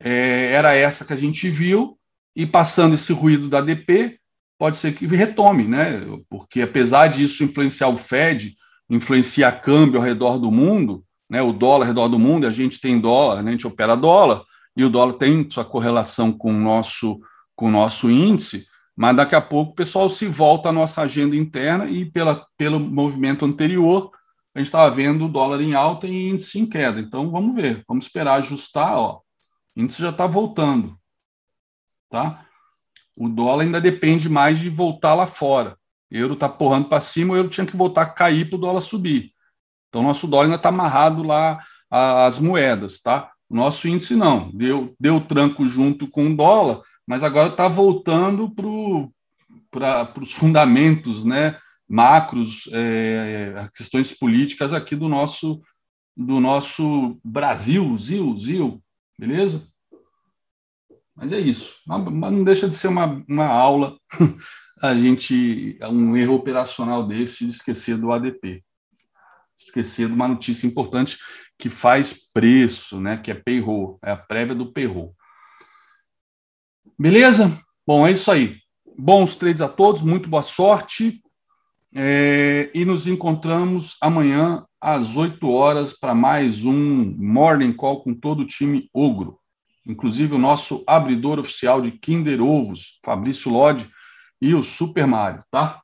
é, era essa que a gente viu, e passando esse ruído da DP, pode ser que retome, né? Porque apesar disso influenciar o Fed, influenciar câmbio ao redor do mundo, né? O dólar ao redor do mundo, a gente tem dólar, né? a gente opera dólar, e o dólar tem sua correlação com o nosso, com o nosso índice, mas daqui a pouco o pessoal se volta à nossa agenda interna e pela, pelo movimento anterior, a gente estava vendo o dólar em alta e índice em queda. Então vamos ver, vamos esperar ajustar, ó. O índice já está voltando, tá? O dólar ainda depende mais de voltar lá fora. Euro está porrando para cima, o euro tinha que voltar a cair para o dólar subir. Então, nosso dólar ainda está amarrado lá às moedas, tá? Nosso índice não, deu, deu tranco junto com o dólar, mas agora está voltando para os fundamentos, né? Macros, é, questões políticas aqui do nosso do nosso Brasil, Zil, Zil, beleza? Mas é isso. Mas não deixa de ser uma, uma aula a gente, um erro operacional desse de esquecer do ADP esquecer de uma notícia importante que faz preço, né? Que é payroll, é a prévia do payroll. Beleza? Bom, é isso aí. Bons trades a todos, muito boa sorte. É, e nos encontramos amanhã às 8 horas para mais um Morning Call com todo o time Ogro. Inclusive o nosso abridor oficial de Kinder Ovos, Fabrício Lodge, e o Super Mario, tá?